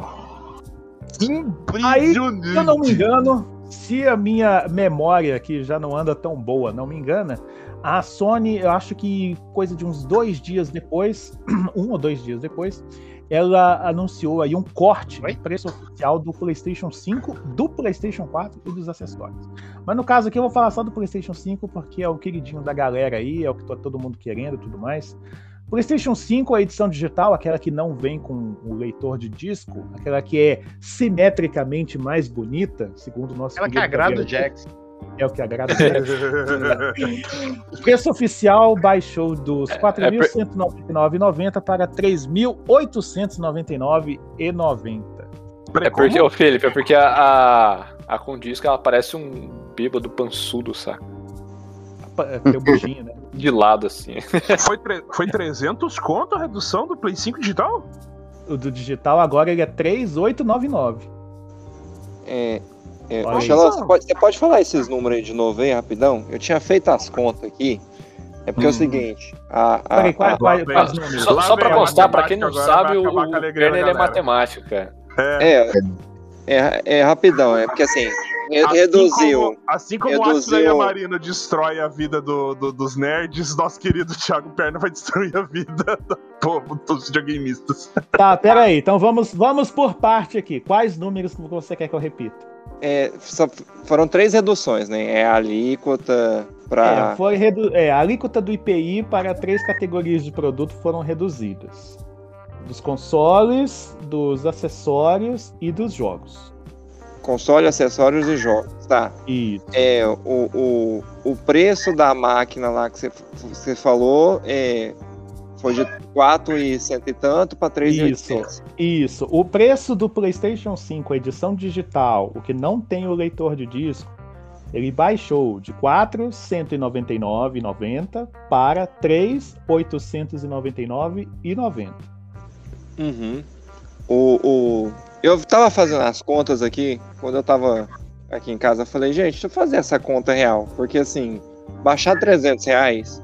Aí,
Impressionante.
se eu não me engano, se a minha memória, que já não anda tão boa, não me engana, a Sony, eu acho que coisa de uns dois dias depois, (clears throat) um ou dois dias depois, ela anunciou aí um corte
Oi?
de preço oficial do PlayStation 5, do PlayStation 4 e dos acessórios. Mas no caso aqui eu vou falar só do PlayStation 5 porque é o queridinho da galera aí, é o que tá todo mundo querendo e tudo mais. PlayStation 5, a edição digital, aquela que não vem com o leitor de disco, aquela que é simetricamente mais bonita, segundo o nosso
Ela que agrada o
Gabriel. É o que agrada (laughs) o preço oficial baixou dos R$ 4.199,90 para R$ 3.899,90.
É porque, ô Felipe, é porque a, a, a Condisco ela parece um bêbado pançudo, saca?
Pa- Tem o bichinho, né? (laughs)
De lado, assim.
Foi, foi 300 conto a redução do Play 5 digital?
O do digital agora ele é 3.899.
É, é, você pode, você pode falar esses números aí de novo aí, rapidão? Eu tinha feito as contas aqui. É porque é o
Hum.
seguinte. A, a,
Peraí, qual,
a-
qual, quais números?
Só,
Lá
só
vem
pra
a
constar, pra quem não sabe, o,
a
o Brenner é matemático, cara.
É.
é, é, é rapidão, é porque assim,
Assim
reduziu.
como, assim como o
reduziu-
Atila Marino destrói a vida do- do- dos nerds, nosso querido Thiago Perna vai destruir a vida do povo dos videogameistas.
Tá, peraí. Então vamos, vamos por parte aqui. Quais números que você quer que eu repita?
É, foram três reduções, né? É a alíquota pra.
É, foi redu... é, a alíquota do IPI para três categorias de produto foram reduzidas: dos consoles, dos acessórios e dos jogos.
console, acessórios e jogos. Tá.
Isso.
É, o, o, o preço da máquina lá que você falou é, foi de 4 e cento e tanto para 3.800.
Isso. O preço do PlayStation 5, a edição digital, o que não tem o leitor de disco, ele baixou de R$ 499,90 para R$ 3.899,90.
Uhum. O, o, eu tava fazendo as contas aqui, quando eu tava aqui em casa, eu falei, gente, deixa eu fazer essa conta real, porque assim, baixar 300 reais,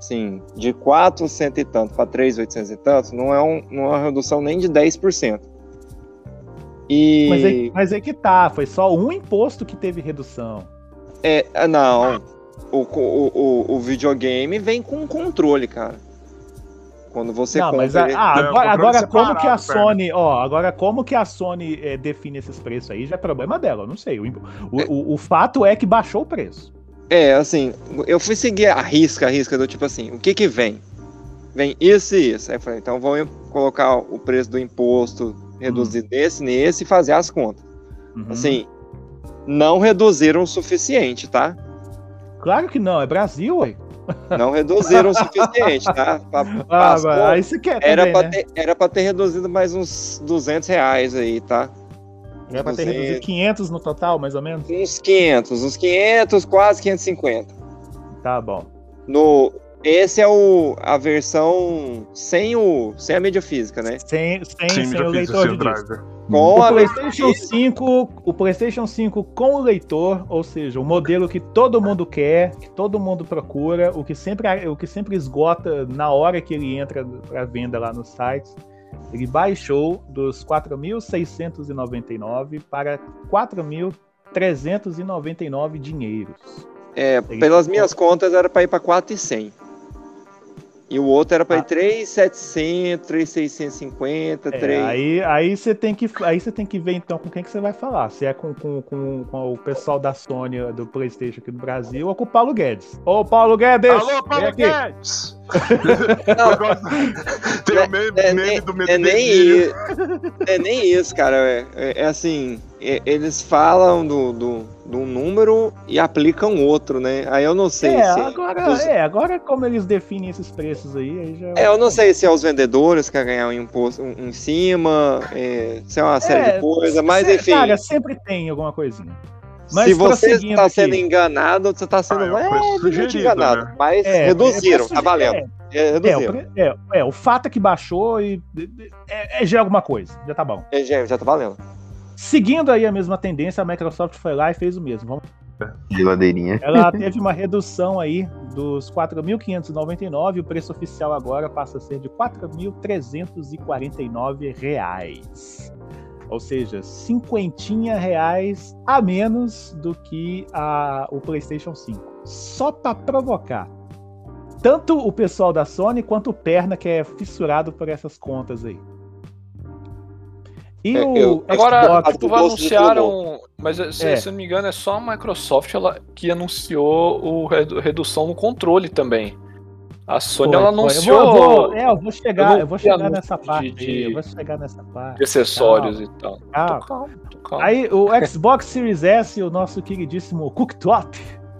assim, de 400 e tanto para 3.800 e tanto, não é, um, não é uma redução nem de 10%. E...
Mas aí, mas aí que tá, foi só um imposto que teve redução.
É, ah, não. O, o, o, o videogame vem com controle, cara. Quando você
Não,
compra
mas a-
ele-
ah,
É,
agora, agora como que a Sony, ó, agora como que a Sony eh, define esses preços aí já é problema dela, eu não sei. O, o, o- o fato é que baixou o preço.
É, assim, eu fui seguir a risca, a risca do tipo assim, o que que vem? Vem isso e isso. Aí eu falei, então vamos colocar o preço do imposto reduzido nesse, nesse e fazer as contas.
Uhum.
Assim, não reduziram o suficiente, tá?
Claro que não, é Brasil, ué.
Não reduziram o suficiente, tá? (laughs) Pa-
Ah, mas aí você quer
era,
também,
pra
né?
ter, era pra ter reduzido mais uns 200 reais aí, tá?
Pra ter
200.
reduzido 500 no total, mais ou menos?
Uns 500, uns 500, quase 550.
Tá bom.
No, esse é o, a versão sem, o, sem a mídia física, né?
Sem, sem, sem
já
o leitor de disco.
Com
O
a
PlayStation 5, o PlayStation 5 com o leitor, ou seja, o modelo que todo mundo quer, que todo mundo procura, o que sempre, o que sempre esgota na hora que ele entra para venda lá nos sites. Ele baixou dos 4.699 para 4.399 dinheiros.
É, pelas minhas contas era pra ir pra 4,100. E o outro era pra ir
Ah.
3,700, 3,650,
É,
3...
aí, aí você tem que aí você tem que ver então com quem que você vai falar. Se é com, com, com, com o pessoal da Sony do PlayStation aqui no Brasil ou com o Paulo Guedes. Ô Paulo Guedes!
Alô, Paulo
aqui.
Guedes!
Não, (laughs)
gosto- Tem o meme,
é,
meme
nem-
do medo
é nem isso. É nem isso, cara. É, é- é assim, é- eles falam do, do, do número e aplicam outro, né? Aí eu não sei
É,
se.
agora,
os-
é, agora como eles definem esses preços aí, aí já.
É, eu não sei se é os vendedores que querem ganhar um imposto um- em cima, é, se é uma série
É,
de coisas, mas
se-
enfim.
Cara, sempre tem alguma coisinha. Mas
se você está
aqui.
sendo enganado, você está sendo
Ah, é
levemente
sugerido,
enganado.
né?
Mas
É,
reduziram,
é,
tá valendo. É,
É, o,
reduziram.
pre- é, é, o fato é que baixou e é, é já é alguma coisa, já tá bom.
É, já, já tá valendo.
Seguindo aí a mesma tendência, a Microsoft foi lá e fez o mesmo. Vamos
Geladeirinha. (laughs)
Ela teve uma redução aí dos 4.599, o preço oficial agora passa a ser de 4.349 reais. Ou seja, cinquentinha reais a menos do que a, o PlayStation 5. Só para provocar. Tanto o pessoal da Sony quanto o Perna, que é fissurado por essas contas aí. E
É,
o
eu-
Agora,
Xbox,
tipo,
de
anunciaram. Mas se,
É.
se eu não me engano, é só a Microsoft ela, que anunciou o redu- redução no controle também. A Sony
Foi,
ela
foi. Eu
anunciou
vou- eu vou- é, eu vou chegar,
eu
eu vou chegar nessa
de-
parte. aí,
de-
eu vou chegar nessa parte.
acessórios e tal.
Calma.
Tô calmo, tô calmo.
Aí o Xbox Series S, o nosso queridíssimo cooktop,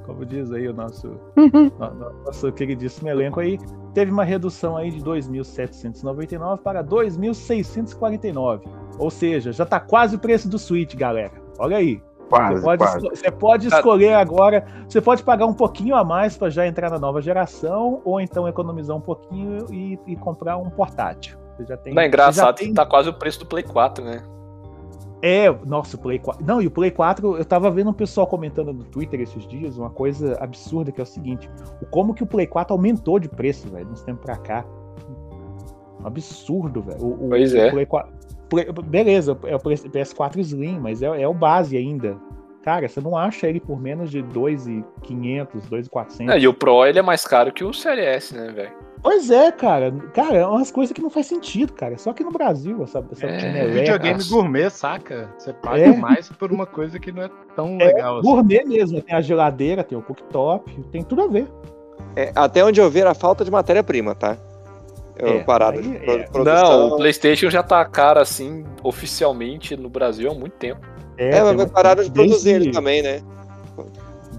como diz aí o nosso, no- no- nosso queridíssimo elenco aí, teve uma redução aí de 2.799 para 2.649. Ou seja, já tá quase o preço do Switch, galera. Olha aí. Você
Quase,
pode,
quase.
você pode escolher agora. Você pode pagar um pouquinho a mais para já entrar na nova geração, ou então economizar um pouquinho e, e comprar um portátil. Você já tem.
Não, é
você
engraçado
tem-
tá quase o preço do Play 4, né?
É, nossa, o Play 4. Não, e o Play 4, eu tava vendo um pessoal comentando no Twitter esses dias uma coisa absurda que é o seguinte: o como que o Play 4 aumentou de preço, velho, uns tempos pra cá. Um absurdo, velho. O, o-
Pois
o
é.
Play 4 Play- beleza, é o PS4 Slim, mas é, é o base ainda. Cara, você não acha ele por menos de 2,500, 2,400.
É, e o Pro ele é mais caro que o Série S, né, velho?
Pois é, cara. Cara, é umas coisas que não faz sentido, cara. Só aqui no Brasil, essa, essa
É,
tineleca.
Videogame
nossa.
gourmet, saca? Você paga
É.
mais por uma coisa que não é tão
É,
legal assim.
Gourmet mesmo. Tem a geladeira, tem o cooktop, tem tudo a ver.
É, até onde eu ver a falta de matéria-prima, tá?
É,
parado
aí
de
é.
pro- produção.
Não, o PlayStation já tá caro assim, oficialmente no Brasil há muito tempo.
É,
tem
mas pararam de
desde-
produzir ele também, né?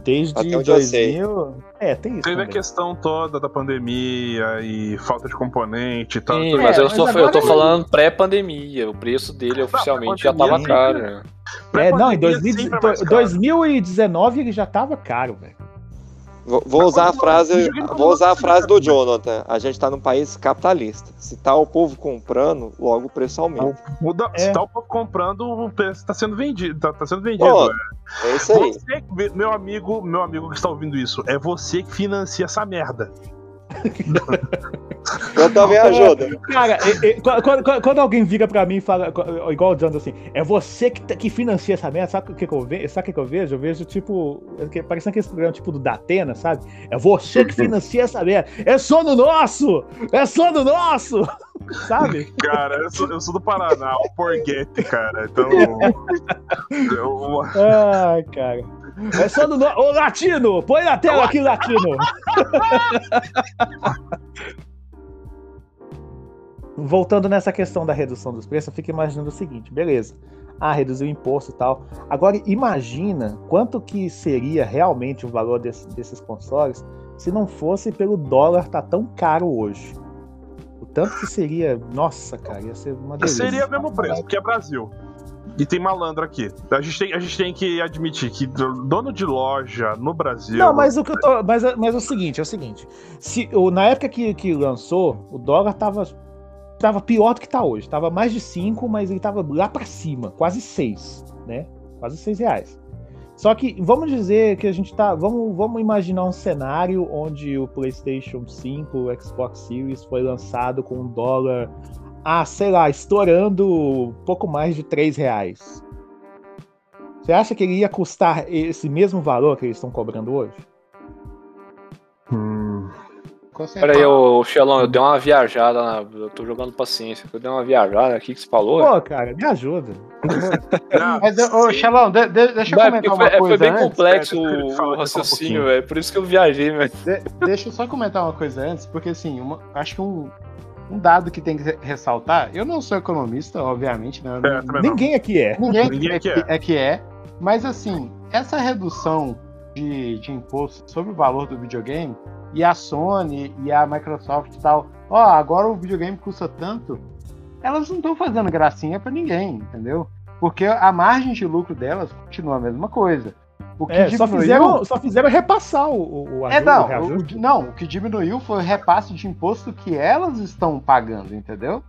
Desde
Até onde eu sei.
2000. É, tem isso.
Teve a
também.
questão toda da pandemia e falta de componente e tal.
Sim, mas
É,
eu,
mas
sou, eu tô
agora-
falando pré-pandemia. O preço dele oficialmente já tava caro. Né?
É, não, em
Pré-pandemia
2000
sempre é mais caro.
2019 ele já tava caro, velho.
Vou, usar a frase, vou usar a frase do. Jonathan. A gente tá num país capitalista. Se tá o povo comprando, logo o preço aumenta.
Muda,
É.
Se tá o povo comprando, o preço tá sendo vendido. Tá, tá sendo vendido.
Pô,
é.
É isso aí.
Você, meu amigo, meu amigo que está ouvindo isso, é você que financia essa merda.
Eu também ajudo.
Cara, e- e- quando, quando- quando alguém vira pra mim e fala, igual o Jones, assim, é você que, tá- que financia essa merda, sabe o que, que eu vejo? Sabe o que, que eu vejo? Eu vejo, tipo, é parecendo aquele programa tipo do Datena, sabe? É você que financia essa merda. É sono nosso! É sono nosso! (laughs) Sabe?
Cara, eu sou, eu sou do Paraná, o Porguete, cara. Então. (laughs) eu-
Ai, cara. É sono nosso. Ô, Latino! Põe na tela aqui, Latino! Voltando nessa questão da redução dos preços, eu fico imaginando o seguinte, beleza. Ah, reduziu o imposto e tal. Agora, imagina quanto que seria realmente o valor desse- desses consoles se não fosse pelo dólar tá tão caro hoje. O tanto que seria. Nossa, cara, ia ser uma delícia.
Seria o mesmo preço, porque é Brasil. E tem malandro aqui. A gente tem, a gente tem que admitir que dono de loja no Brasil.
Não, mas o que eu tô. Mas, mas é o seguinte, é o seguinte. Se, na época que, que lançou, o dólar tava, tava pior do que tá hoje. Tava mais de 5, mas ele tava lá pra cima, quase 6, né? Quase 6 reais. Só que vamos dizer que a gente tá. Vamos, vamos imaginar um cenário onde o PlayStation 5, o Xbox Series foi lançado com um dólar. Ah, sei lá, estourando pouco mais de 3 reais. Você acha que ele ia custar esse mesmo valor que eles estão cobrando hoje?
Hum,
Com certeza.
Pera aí, ô Xelão, eu dei uma viajada, na... eu tô jogando paciência. Eu dei uma viajada aqui que você falou.
Pô, cara, me ajuda.
Mas, ô, Xelão, de- de- deixa eu
Vai,
comentar
porque
uma
foi, é,
coisa
foi bem
antes.
complexo o, o
um
raciocínio,
pouquinho.
velho. Por isso que eu viajei, velho.
De- deixa eu só comentar uma coisa antes, porque assim, uma- acho que um, um dado que tem que re- ressaltar, eu não sou economista, obviamente, né?
É,
não-.
Ninguém aqui é.
Ninguém,
Ninguém
é,
aqui
que, é que é. Mas assim, essa redução de, de imposto sobre o valor do videogame, e a Sony e a Microsoft e tal, ó, agora o videogame custa tanto, elas não estão fazendo gracinha pra ninguém, entendeu? Porque a margem de lucro delas continua a mesma coisa. O que
É, só,
diminuiu-
fizeram, só fizeram repassar o, o,
é, não,
o reajuste.
o, não, o que diminuiu foi o repasse de imposto que elas estão pagando, entendeu?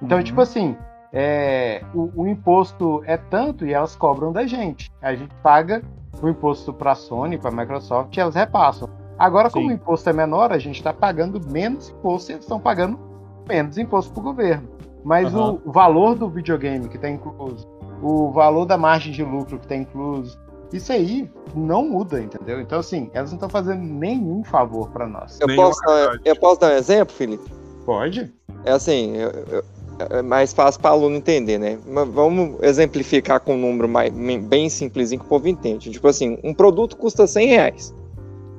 Então,
Uhum.
tipo assim, é, o, o imposto é tanto e elas cobram da gente. A gente paga o imposto para a Sony, para a Microsoft e elas repassam. Agora, como
Sim.
o imposto é menor, a gente está pagando menos imposto e eles estão pagando menos imposto para o governo. Mas
Aham.
o valor do videogame que está incluso, o valor da margem de lucro que está incluso, isso aí não muda, entendeu? Então, assim, elas não estão fazendo nenhum favor para nós.
Eu posso, dar,
qualidade.
eu posso dar um exemplo, Felipe?
Pode?
É assim, eu- eu- é mais fácil para aluno entender, né? Mas vamos exemplificar com um número mais, bem simplesinho que o povo entende. Tipo assim, um produto custa 100 reais.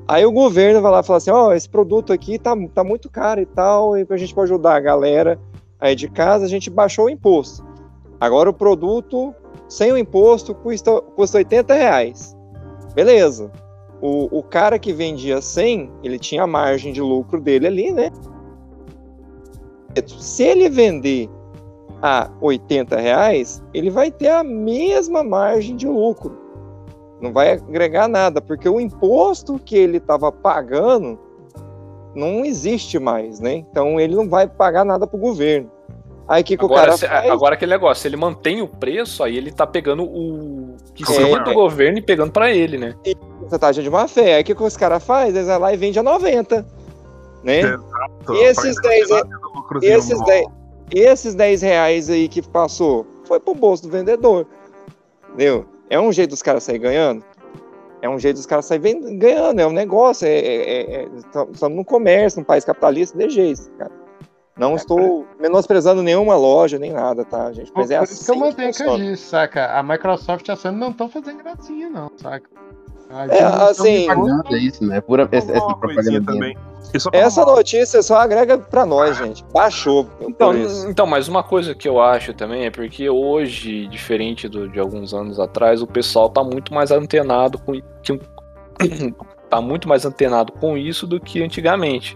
Aí o governo vai lá e fala assim, ó, esse produto aqui tá, tá muito caro e tal, e pra gente pode ajudar a galera aí de casa, a gente baixou o imposto. Agora o produto, sem o imposto, custa, custa 80 reais. Beleza. O, o cara que vendia 100, ele tinha a margem de lucro dele ali, né? Se ele vender a 80 reais, ele vai ter a mesma margem de lucro. Não vai agregar nada, porque o imposto que ele estava pagando não existe mais, né? Então ele não vai pagar nada para o governo. Aí o que, que o
Agora,
cara
se-
faz?
agora aquele negócio, se ele mantém o preço, aí ele tá pegando o que
É.
do governo e pegando pra ele, né?
Essa taxa de má fé. Aí o que, que os caras fazem? Eles vão lá e vende a 90. Né?
Exato.
E esses
Faz
10
metade do lucrozinho
esses
bom.
10, esses 10 reais aí que passou foi pro bolso do vendedor. Entendeu? É um jeito dos caras saírem ganhando? É um jeito dos caras saírem ven- ganhando, é um negócio. É, é- é- é- estamos no comércio, num país capitalista, de jeito, cara. Não estou menosprezando nenhuma loja, nem nada, tá, gente? Mas
Por,
é
por
assim
isso que eu mantenho que eu
funciona.
disse, saca? A Microsoft e a Sony não estão fazendo gracinha, não, saca? A
É,
tá
assim,
Propaganda, isso, né? Pura, essa, propaganda.
também.
Essa notícia só agrega pra nós, gente. Baixou.
Então, então, mas uma coisa que eu acho também é porque hoje, diferente do- de alguns anos atrás, o pessoal tá muito mais antenado com que- (coughs) tá muito mais antenado com isso do que antigamente.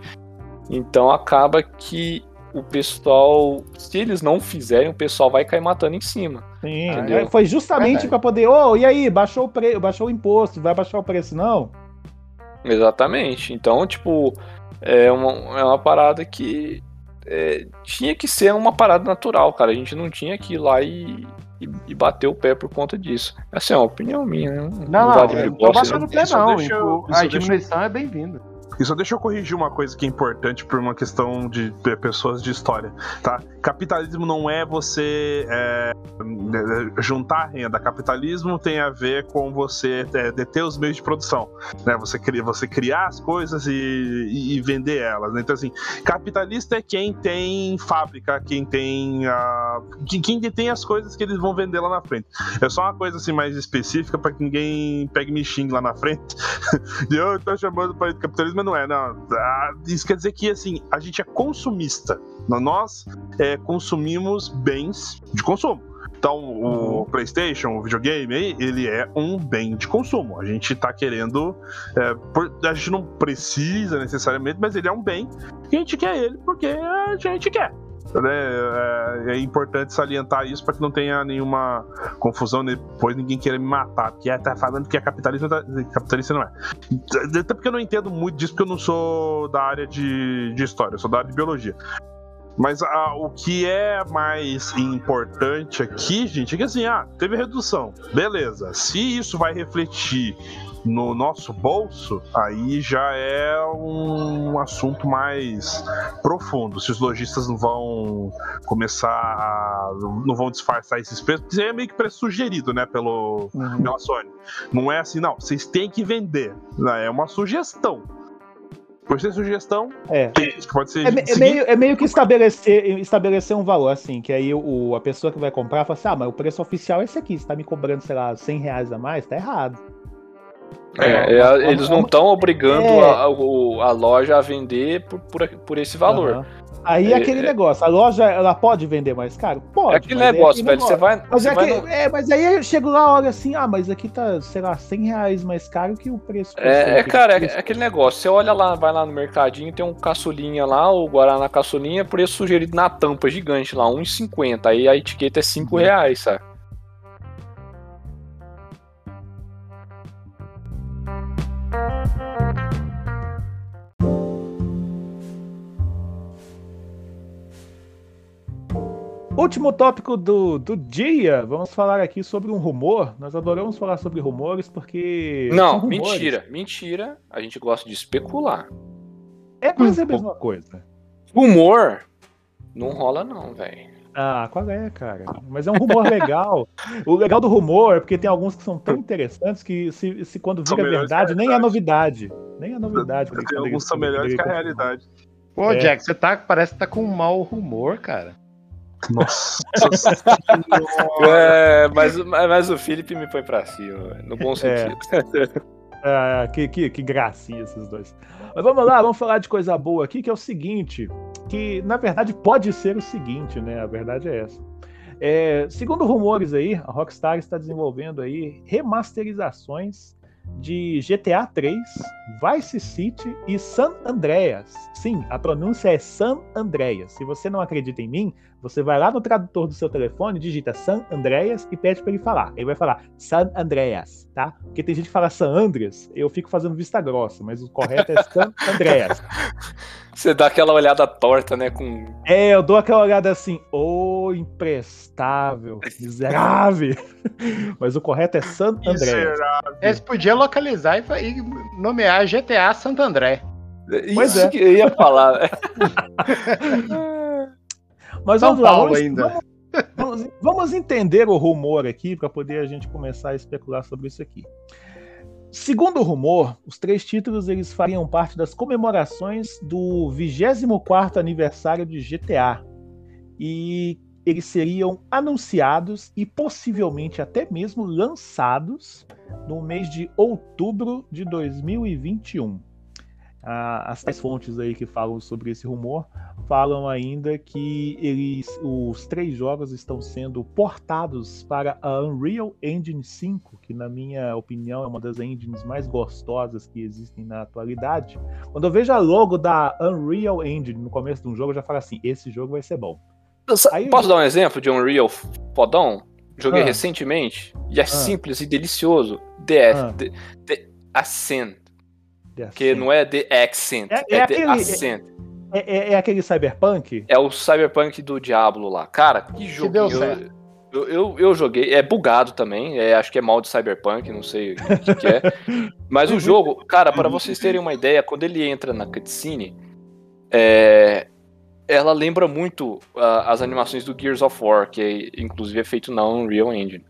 Então acaba que o pessoal, se eles não fizerem, o pessoal vai cair matando em cima.
Sim,
Entendeu?
é, foi justamente pra poder. Ô, e aí, baixou o, pre... baixou o imposto, vai baixar o preço, não?
Exatamente. Então, tipo, é uma, é uma parada que é, tinha que ser uma parada natural, cara. A gente não tinha que ir lá e, e, e bater o pé por conta disso. Essa é uma opinião minha, né?
Não, não, não tô
gosto,
baixando o pé,
Isso
não.
deixa-
Tipo,
isso
a
deixa-
diminuição é bem-vinda.
E só deixa eu corrigir uma coisa que é importante por uma questão de, pessoas de história, tá? Capitalismo não é você é, é, juntar renda. Capitalismo tem a ver com você é, deter os meios de produção, né? Você, cria, você criar as coisas e, e, vender elas. Né? Então, assim, capitalista é quem tem fábrica, quem tem a, quem detém as coisas que eles vão vender lá na frente. É só uma coisa assim mais específica para que ninguém pegue me xingue lá na frente. (laughs) e eu tô chamando para capitalismo, mas não é, não. Ah, Isso quer dizer que assim, a gente é consumista. Nós é, consumimos bens de consumo. Então, o PlayStation, o videogame, ele é um bem de consumo. A gente tá querendo. é, por- a gente não precisa necessariamente, mas ele é um bem e a gente quer ele porque a gente quer. Né? É, é importante salientar isso para que não tenha nenhuma confusão, depois ninguém queira me matar, porque é, tá falando que é capitalista, tá- capitalista não é. Até porque eu não entendo muito disso, porque eu não sou da área de, de história, eu sou da área de biologia. Mas ah, o que é mais importante aqui, gente, é que assim, ah, teve redução. Beleza. Se isso vai refletir no nosso bolso, aí já é um assunto mais profundo. Se os lojistas não vão começar a. não vão disfarçar esses preços, porque é meio que preço sugerido, né, pelo, pela Sony. Não é assim, não, vocês têm que vender. né, É uma sugestão. Por ser sugestão,
É.
tem que pode ser.
É, é meio, é meio que estabelecer, estabelecer um valor, assim, que aí o, a pessoa que vai comprar fala assim, ah, mas o preço oficial é esse aqui, você tá me cobrando, sei lá, 100 reais a mais, tá errado.
É, é, eles não estão obrigando
É.
a, a loja a vender por, por, por esse valor.
Aham. Aí é,
É,
aquele
é-
negócio, a loja, ela pode vender mais caro? Pode.
É aquele negócio, velho. Você vai.
Mas,
você
é
vai
que-
no-
é, mas aí eu chego lá, olha assim, ah, mas aqui tá, sei lá, 100 reais mais caro que o preço.
É, é, cara, é, é aquele negócio. Você olha lá, vai lá no mercadinho, tem um caçulinha lá, o Guaraná caçulinha, preço sugerido na tampa gigante lá, 1,50. Aí a etiqueta é 5
Uhum.
reais, sabe?
Último tópico do, do dia, vamos falar aqui sobre um rumor. Nós adoramos falar sobre rumores porque.
Não,
rumores.
mentira, mentira. A gente gosta de especular.
É quase a mesma coisa.
Rumor não rola, não, velho.
Ah, qual é, cara? Mas é um rumor legal. (laughs) o legal do rumor é porque tem alguns que são tão interessantes que se, se quando vira verdade, nem é novidade. Nem é novidade.
Tem alguns são melhores que a realidade.
Pô,
É.
Jack, você tá, parece que tá com um mau rumor, cara.
Nossa (laughs)
É, mas, mas o Felipe me põe pra cima, no bom
É.
sentido.
Ah, (laughs) que, que, que gracinha esses dois. Mas vamos lá, vamos falar de coisa boa aqui, que é o seguinte, que na verdade pode ser o seguinte, né? A verdade é essa. É, segundo rumores aí, a Rockstar está desenvolvendo aí remasterizações de GTA 3, Vice City e San Andreas. Sim, a pronúncia é San Andreas. Se você não acredita em mim, você vai lá no tradutor do seu telefone, digita San Andreas e pede para ele falar. Ele vai falar San Andreas, tá? Porque tem gente que fala San Andreas, eu fico fazendo vista grossa, mas o correto é San Andreas. (laughs)
Você dá aquela olhada torta, né? Com.
É, eu dou aquela olhada assim, ô imprestável, (laughs) miserável. (laughs) Mas o correto é San Andreas.
miserável.
Eles podiam localizar e, e nomear GTA Santo André.
Pois
Isso
é.
que eu ia falar.
Mas
São
vamos lá, vamos,
ainda.
Vamos- vamos entender o rumor aqui para poder a gente começar a especular sobre isso aqui. Segundo o rumor, os três títulos eles fariam parte das comemorações do 24º aniversário de GTA. E eles seriam anunciados e possivelmente até mesmo lançados no mês de outubro de 2021. Ah, as três fontes aí que falam sobre esse rumor falam ainda que eles, os três jogos estão sendo portados para a Unreal Engine 5, que na minha opinião é uma das engines mais gostosas que existem na atualidade. Quando eu vejo a logo da Unreal Engine no começo de um jogo, eu já falo assim: esse jogo vai ser bom. Aí-
Posso dar um exemplo de um Real fodão? Joguei
Ah.
recentemente e é simples e delicioso. The,
Ah.
the, the Ascent. Que não é The Accent,
É-
é,
é
The
aquele-
Ascent.
é, é- é aquele cyberpunk?
É o Cyberpunk do Diablo lá. Cara, que jogo.
deu certo.
Eu, eu, eu joguei, é bugado também, é, acho que é mal de Cyberpunk, não sei o que, que é. (laughs) Mas o jogo, cara, para vocês terem uma ideia, quando ele entra na cutscene, é, ela lembra muito ah, as animações do Gears of War, que é, inclusive é feito na Unreal Engine.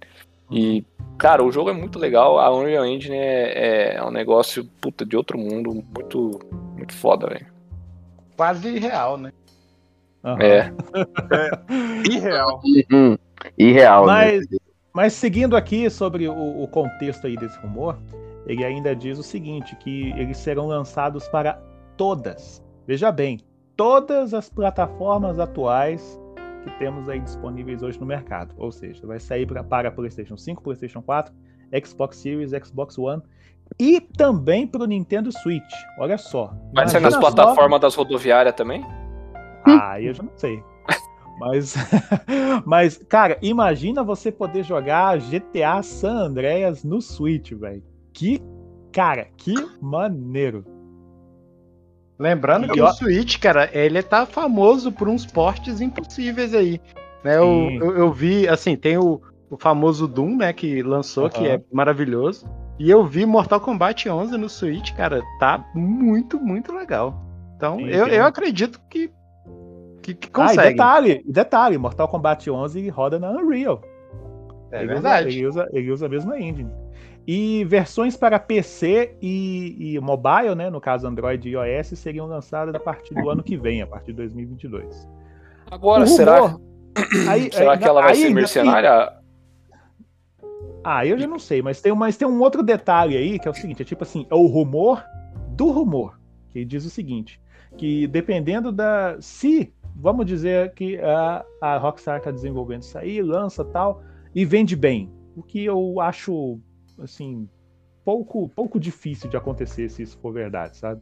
E, cara, o jogo é muito legal, a Unreal Engine é, é um negócio, puta, de outro mundo, muito, muito foda, velho.
Quase real, né?
Aham.
É. (laughs)
Irreal.
Hum, irreal, né?
Mas, mas seguindo aqui sobre o, o contexto aí desse rumor, ele ainda diz o seguinte, que eles serão lançados para todas, veja bem, todas as plataformas atuais que temos aí disponíveis hoje no mercado. Ou seja, vai sair pra, para PlayStation 5, PlayStation 4, Xbox Series, Xbox One e também para o Nintendo Switch. Olha só.
Vai ser nas plataformas das rodoviárias também?
Ah, eu já não sei. Mas, (laughs) mas, cara, imagina você poder jogar GTA San Andreas no Switch, velho. Que, cara, que maneiro.
Lembrando que o Switch, cara, ele tá famoso por uns portes impossíveis aí. Né, eu, eu, eu vi, assim, tem o, o famoso Doom, né, que lançou, que
Aham.
é maravilhoso. E eu vi Mortal Kombat 11 no Switch, cara, tá muito, muito legal. Então,
Sim,
eu, eu acredito que, que, que
Ah, e
consegue.
detalhe, detalhe, Mortal Kombat 11 roda na Unreal.
é
ele
verdade.
Usa, ele, usa, ele usa a mesma engine. E versões para PC e, e mobile, né, no caso Android e iOS, seriam lançadas a partir do ano que vem, a partir de 2022.
Agora,
O
será,
rumor- Aí-
será
aí-
que ela vai
aí
ser mercenária?
Ah, eu já não sei, mas tem, mas tem um outro detalhe aí, que é o seguinte, é tipo assim, é o rumor do rumor, que diz o seguinte, que dependendo da... Se, vamos dizer que a, a Rockstar está desenvolvendo isso aí, lança tal, e vende bem, o que eu acho, assim, pouco, pouco difícil de acontecer se isso for verdade, sabe?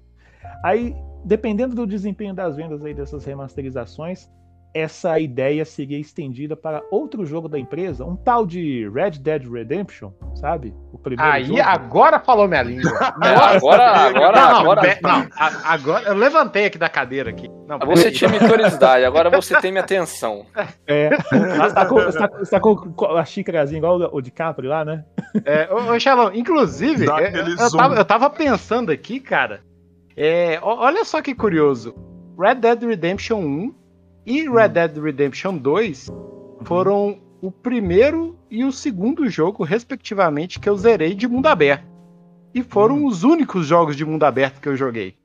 Aí, dependendo do desempenho das vendas aí dessas remasterizações, essa ideia seria estendida para outro jogo da empresa, um tal de Red Dead Redemption, sabe? O primeiro
Aí,
jogo.
agora falou minha língua.
É, (laughs) agora, agora,
não, não,
agora.
be- não, a- agora eu levantei aqui da cadeira aqui. Não,
Você
peraí.
tinha minha curiosidade, agora você tem minha atenção.
É, (laughs) você tá com, você tá- você tá com- a xícarazinha igual o DiCaprio lá, né?
É, ô, ô Shalom, inclusive,
Dá
eu, eu tava, eu tava pensando aqui, cara. é, olha só que curioso. Red Dead Redemption 1 e Red Dead Redemption 2 foram o primeiro e o segundo jogo, respectivamente, que eu zerei de mundo aberto. E foram os únicos jogos de mundo aberto que eu joguei.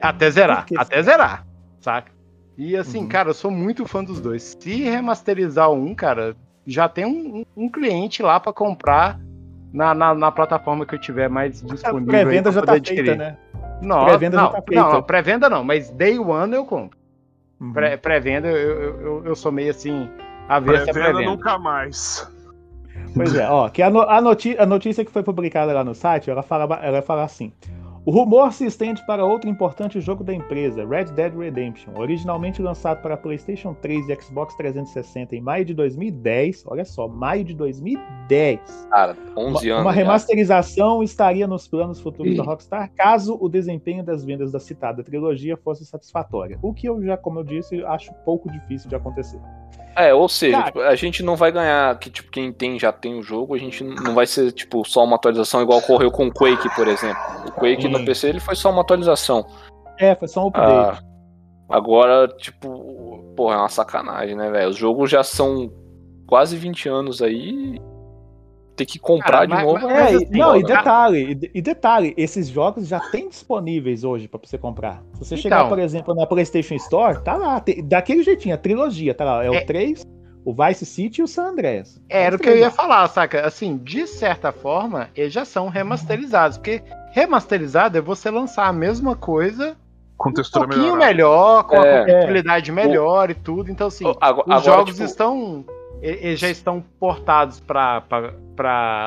Até zerar, até zerar, saca? E assim,
Uhum.
cara, eu sou muito fã dos dois. Se remasterizar um, cara, já tem um, um- cliente lá pra comprar na, na, na plataforma que eu tiver mais
A
disponível.
pré-venda
aí
já
pra
tá
poder
feita,
adquirir.
né?
Não,
Pré-venda já tá feita.
não, pré-venda não, mas day one eu compro.
Uhum.
Pré- Pré-venda eu, eu, eu, eu sou meio assim, a
Pré-venda
pré-venda.
nunca mais.
Pois é, ó, que a, no- a, noti- a notícia que foi publicada lá no site, ela fala, ela fala assim. O rumor se estende para outro importante jogo da empresa, Red Dead Redemption, originalmente lançado para PlayStation 3 e Xbox 360 em maio de 2010. Olha só, maio de 2010.
Cara,
Uma,
11 anos.
uma
já.
remasterização estaria nos planos futuros da Rockstar caso o desempenho das vendas da citada trilogia fosse satisfatória. O que eu já, como eu disse, acho pouco difícil de acontecer.
É, ou seja,
Cara-
tipo, a gente não vai ganhar que tipo quem tem já tem o jogo, a gente não vai ser tipo só uma atualização igual ocorreu com o Quake, por exemplo. O Quake no
Sim.
PC ele foi só uma atualização.
É, foi só um update.
Ah, agora, tipo, porra, é uma sacanagem, né, velho? Os jogos já são quase 20 anos aí. Ter que comprar
Cara,
de
mas-
novo.
mas-
É,
assim,
e- não, e detalhe, e de- e detalhe, esses jogos já tem disponíveis hoje pra você comprar. Se você chegar,
Então.
por exemplo, na PlayStation Store, tá lá, tem- daquele jeitinho, a trilogia, tá lá, é,
É.
o 3, o Vice City e o San Andreas.
Era o que eu ia falar, saca? Assim, de certa forma, eles já são remasterizados. Porque remasterizado é você lançar a mesma coisa
Com
um
textura
pouquinho
melhorada.
melhor, com a
É.
compatibilidade melhor e tudo. Então, assim,
Agora,
os jogos
tipo,
estão. e- Eles já estão portados para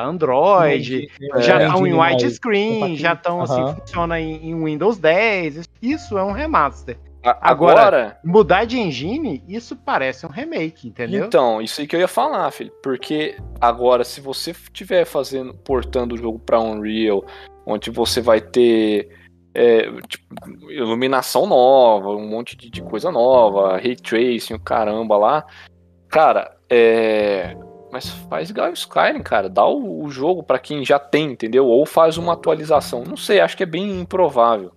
Android,
É,
já estão em widescreen, já estão assim, funciona em, em Windows 10. Isso é um remaster. Agora-
agora
Mudar de engine, isso parece um remake, entendeu?
Então, isso aí que eu ia falar, filho. Porque agora, se você estiver fazendo, portando o jogo pra Unreal, onde você vai ter é, tipo, iluminação nova, um monte de, de coisa nova, ray tracing, o caramba lá. Cara, É, mas faz igual Skyrim, cara. Dá o, o jogo pra quem já tem, entendeu? Ou faz uma atualização. Não sei, acho que é bem improvável.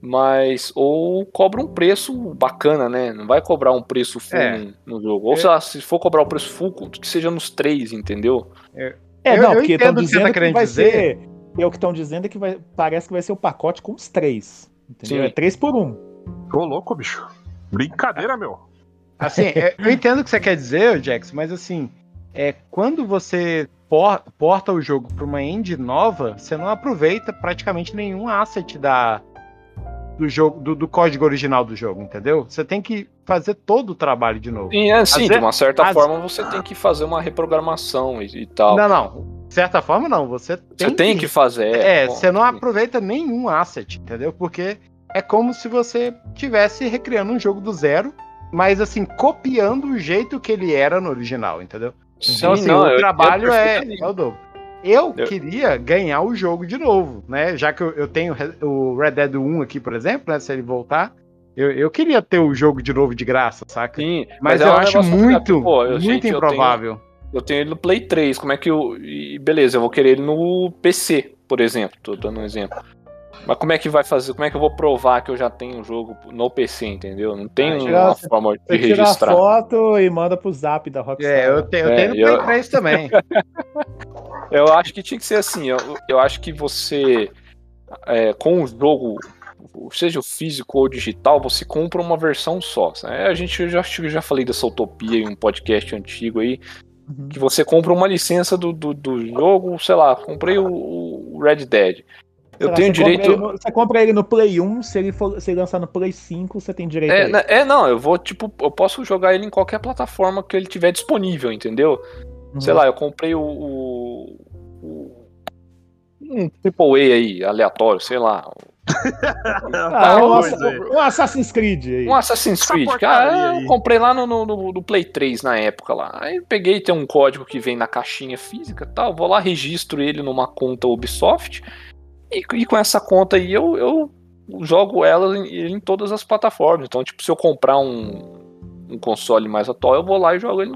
Mas, ou cobra um preço bacana, né? Não vai cobrar um preço full
É.
no, jogo. Ou sei lá, se for cobrar o preço full, que seja nos três, entendeu?
É,
Eu-
não,
eu
porque estão
entendo o que você
dizendo
tá
que,
querendo
vai
dizer.
ser. É o que estão dizendo é que vai, parece que vai ser o pacote com os três. Entendeu?
Sim.
É três por um.
Ô, louco, bicho. Brincadeira, meu.
Assim, é, eu (laughs) entendo o que você quer dizer, Jax, mas assim, é, quando você por- porta o jogo para uma engine nova, você não aproveita praticamente nenhum asset da, do jogo, do, do código original do jogo, entendeu? Você tem que fazer todo o trabalho de novo.
Sim, é, sim,
Às
de uma certa forma você tem que fazer uma reprogramação e, e tal.
Não, não. De certa forma, não. Você tem,
você tem que fazer.
É,
bom,
você não
sim.
aproveita nenhum asset, entendeu? Porque é como se você tivesse recriando um jogo do zero, mas assim, copiando o jeito que ele era no original, entendeu? Então,
Sim,
assim,
não,
o
eu-
trabalho
eu
é,
perfeitamente.
é o dobro. Eu,
Eu-
queria ganhar o jogo de novo, né? Já que eu, eu tenho o Red Dead 1 aqui, por exemplo, né? Se ele voltar, eu, eu queria ter o jogo de novo de graça, saca?
Sim,
Mas,
é
eu
um
acho muito,
pô, eu-
muito
gente,
improvável.
Eu tenho ele no Play 3, como é que eu. e beleza, eu vou querer ele no PC, por exemplo. Tô dando um exemplo. Mas como é que vai fazer? Como é que eu vou provar que eu já tenho o jogo no PC, entendeu? Não tem
Ah,
uma forma de
Você tira
registrar.
foto e manda pro zap da Rockstar.
É, eu, te- eu
É,
tenho no
eu-
Play 3 também. (laughs)
Eu acho que tinha que ser assim. Eu, eu acho que você, é, com o jogo, seja o físico ou o digital, você compra uma versão só. É, a gente eu já eu já falei dessa utopia em um podcast antigo aí.
Uhum.
Que você compra uma licença do, do, do jogo, sei lá, comprei o, o Red Dead. Eu
lá,
tenho
você compra
direito.
ele no- você compra ele no Play 1, se ele, for, se ele lançar no Play 5, você tem direito a
É,
ele.
né, é, não, eu vou, tipo, eu posso jogar ele em qualquer plataforma que ele tiver disponível, entendeu?
Uhum.
Sei lá, eu comprei o. o, o um AAA aí, aleatório, sei lá. (laughs)
Ah, um, Assa-
aí.
um Assassin's Creed aí.
Um Assassin's Creed. Cara,
aí.
eu comprei lá no, no, no- no Play 3 na época lá. Aí peguei, tem um código que vem na caixinha física e tal. Vou lá, registro ele numa conta Ubisoft. E, e com essa conta aí eu, eu jogo ela em, em todas as plataformas. Então, tipo, se eu comprar um, um console mais atual, eu vou lá e jogo ele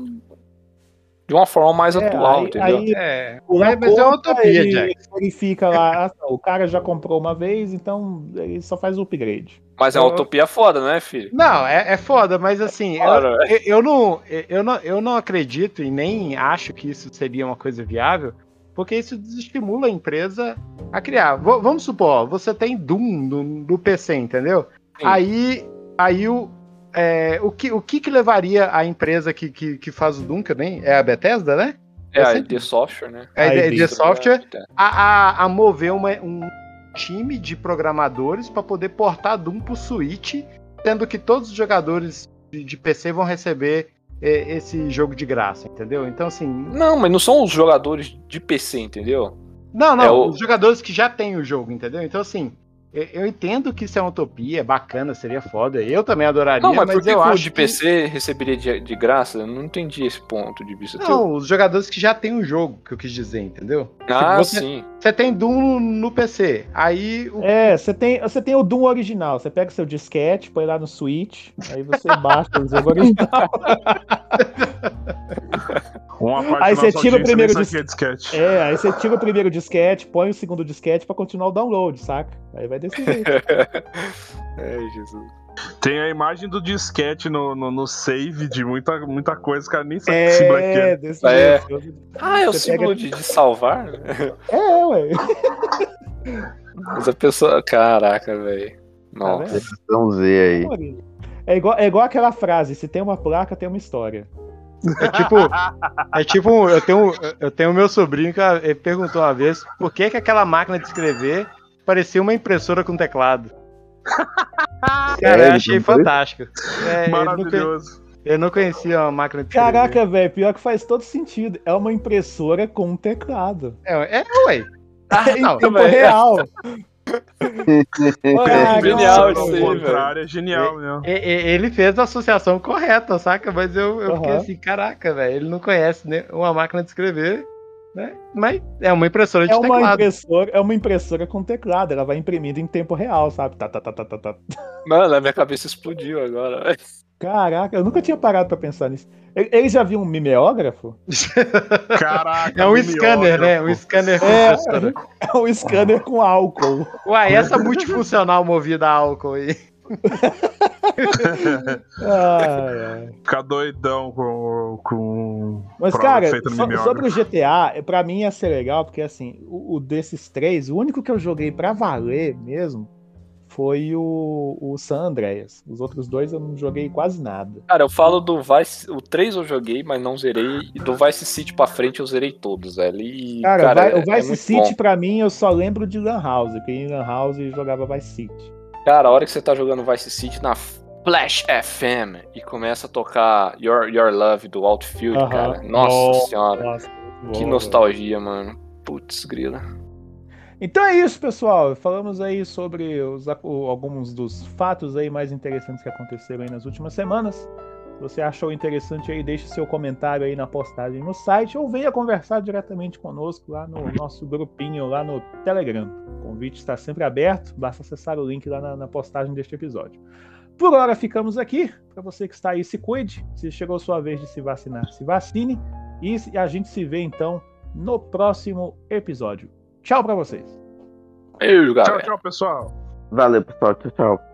de uma forma mais
É,
atual,
aí-
entendeu?
aí-
É, mas, mas é uma utopia,
ele
Jack.
verifica lá, (laughs) ah, o cara já comprou uma vez, então ele só faz o upgrade.
Mas é uma
eu-
utopia foda, né, filho?
Não, é, é foda, mas assim, eu,
Claro.
eu, eu não, eu, não, eu não acredito e nem acho que isso seria uma coisa viável, porque isso desestimula a empresa a criar. V- vamos supor, ó, você tem Doom no, no PC, entendeu?
Sim.
Aí, aí o, é, o, que, o que que levaria a empresa que, que, que faz o Doom, que nem é a Bethesda, né?
É
eu
a ID Software, né?
É a ID
tem-
Software
É.
a, a, a mover uma- um time de programadores para poder portar Doom pro Switch, sendo que todos os jogadores de, de PC vão receber é, esse jogo de graça, entendeu? Então, assim.
Não, mas não são os jogadores de PC, entendeu?
Não, não,
É o-
os jogadores que já têm o jogo, entendeu? Então, assim. Eu eu entendo que isso é uma utopia, é bacana, seria foda. Eu também adoraria,
Não, mas,
mas,
por que,
eu
que o
acho
de
que-
PC receberia de, de graça? Eu não entendi esse ponto de vista teu.
Não, os jogadores que já têm o jogo, que eu quis dizer, entendeu?
Ah,
você-
sim.
Você tem Doom no PC, aí o
É, você tem, você tem o Doom original, você pega seu disquete, põe lá no Switch, aí você baixa o jogo (laughs) original. (laughs)
Uma parte
Aí você tira o primeiro
disquete.
É, aí você tira o primeiro disquete, põe o segundo disquete pra continuar o download, saca? Aí vai desse jeito. (laughs)
É, Jesus.
Tem a imagem do disquete no, no, no save de muita, muita coisa, cara nem sabe que símbolo é que
É,
é.
desse
É.
jeito.
Ah, é o
Você
símbolo
pega-
de, de salvar? (laughs)
É, ué.
Mas a pessoa. Caraca, velho. Nossa.
Versão Z aí.
É igual, é igual aquela frase: se tem uma placa, tem uma história.
É tipo, é tipo, um- eu tenho, eu tenho meu sobrinho que ele perguntou uma vez por que, que aquela máquina de escrever parecia uma impressora com teclado. (laughs) Cara,
É,
eu achei fantástico. É,
Maravilhoso.
ele não conhecia uma máquina de escrever.
Caraca, velho, pior que faz todo sentido. É uma impressora com um teclado.
É, é ué. (laughs)
em
não,
tempo
velho.
real.
É
Caraca,
genial isso aí,
contrário, é genial mesmo.
E- Ele fez a associação correta, saca? Mas eu, eu fiquei
Aham.
assim, caraca, velho, ele não conhece né, uma máquina de escrever, né? Mas é uma impressora de
É uma,
teclado.
impressora, é uma impressora com teclado, ela vai imprimindo em tempo real, sabe? Tá, tá, tá, tá, tá, tá.
Mano, a minha cabeça explodiu agora.
Caraca, eu nunca tinha parado pra pensar nisso. Ele já viu um mimeógrafo? (laughs)
Caraca,
É um
mimeógrafo.
scanner, né? Um scanner com
É.
textura.
É um scanner com álcool.
Uai, essa multifuncional movida a álcool aí. (laughs)
Ai, ai.
Ficar doidão com. com
Mas, cara, so- sobre o GTA, pra mim ia ser legal, porque assim, o, o desses três, o único que eu joguei pra valer mesmo foi o, o San Andreas. Os outros dois eu não joguei quase nada.
Cara, eu falo do Vice. O 3 eu joguei, mas não zerei. E do Vice City pra frente eu zerei todos, velho. E,
Cara,
cara,
o
é-
Vice City
bom.
pra mim eu só lembro de Lan House, porque em Lan House eu jogava Vice City.
Cara, a hora que você tá jogando Vice City na Flash FM e começa a tocar Your, Your Love do Outfield,
Aham.
cara. Nossa
Nossa,
senhora.
Nossa,
Que
bom,
nostalgia, mano. Putz, grila.
Então é isso, pessoal. Falamos aí sobre os, alguns dos fatos aí mais interessantes que aconteceram aí nas últimas semanas. Se você achou interessante aí, deixe seu comentário aí na postagem no site ou venha conversar diretamente conosco lá no nosso grupinho lá no Telegram. O convite está sempre aberto, basta acessar o link lá na, na postagem deste episódio. Por hora ficamos aqui. Para você que está aí, se cuide. Se chegou a sua vez de se vacinar, se vacine. E a gente se vê então no próximo episódio. Tchau para vocês.
Tchau, tchau, pessoal.
Valeu, pessoal. Tchau, tchau.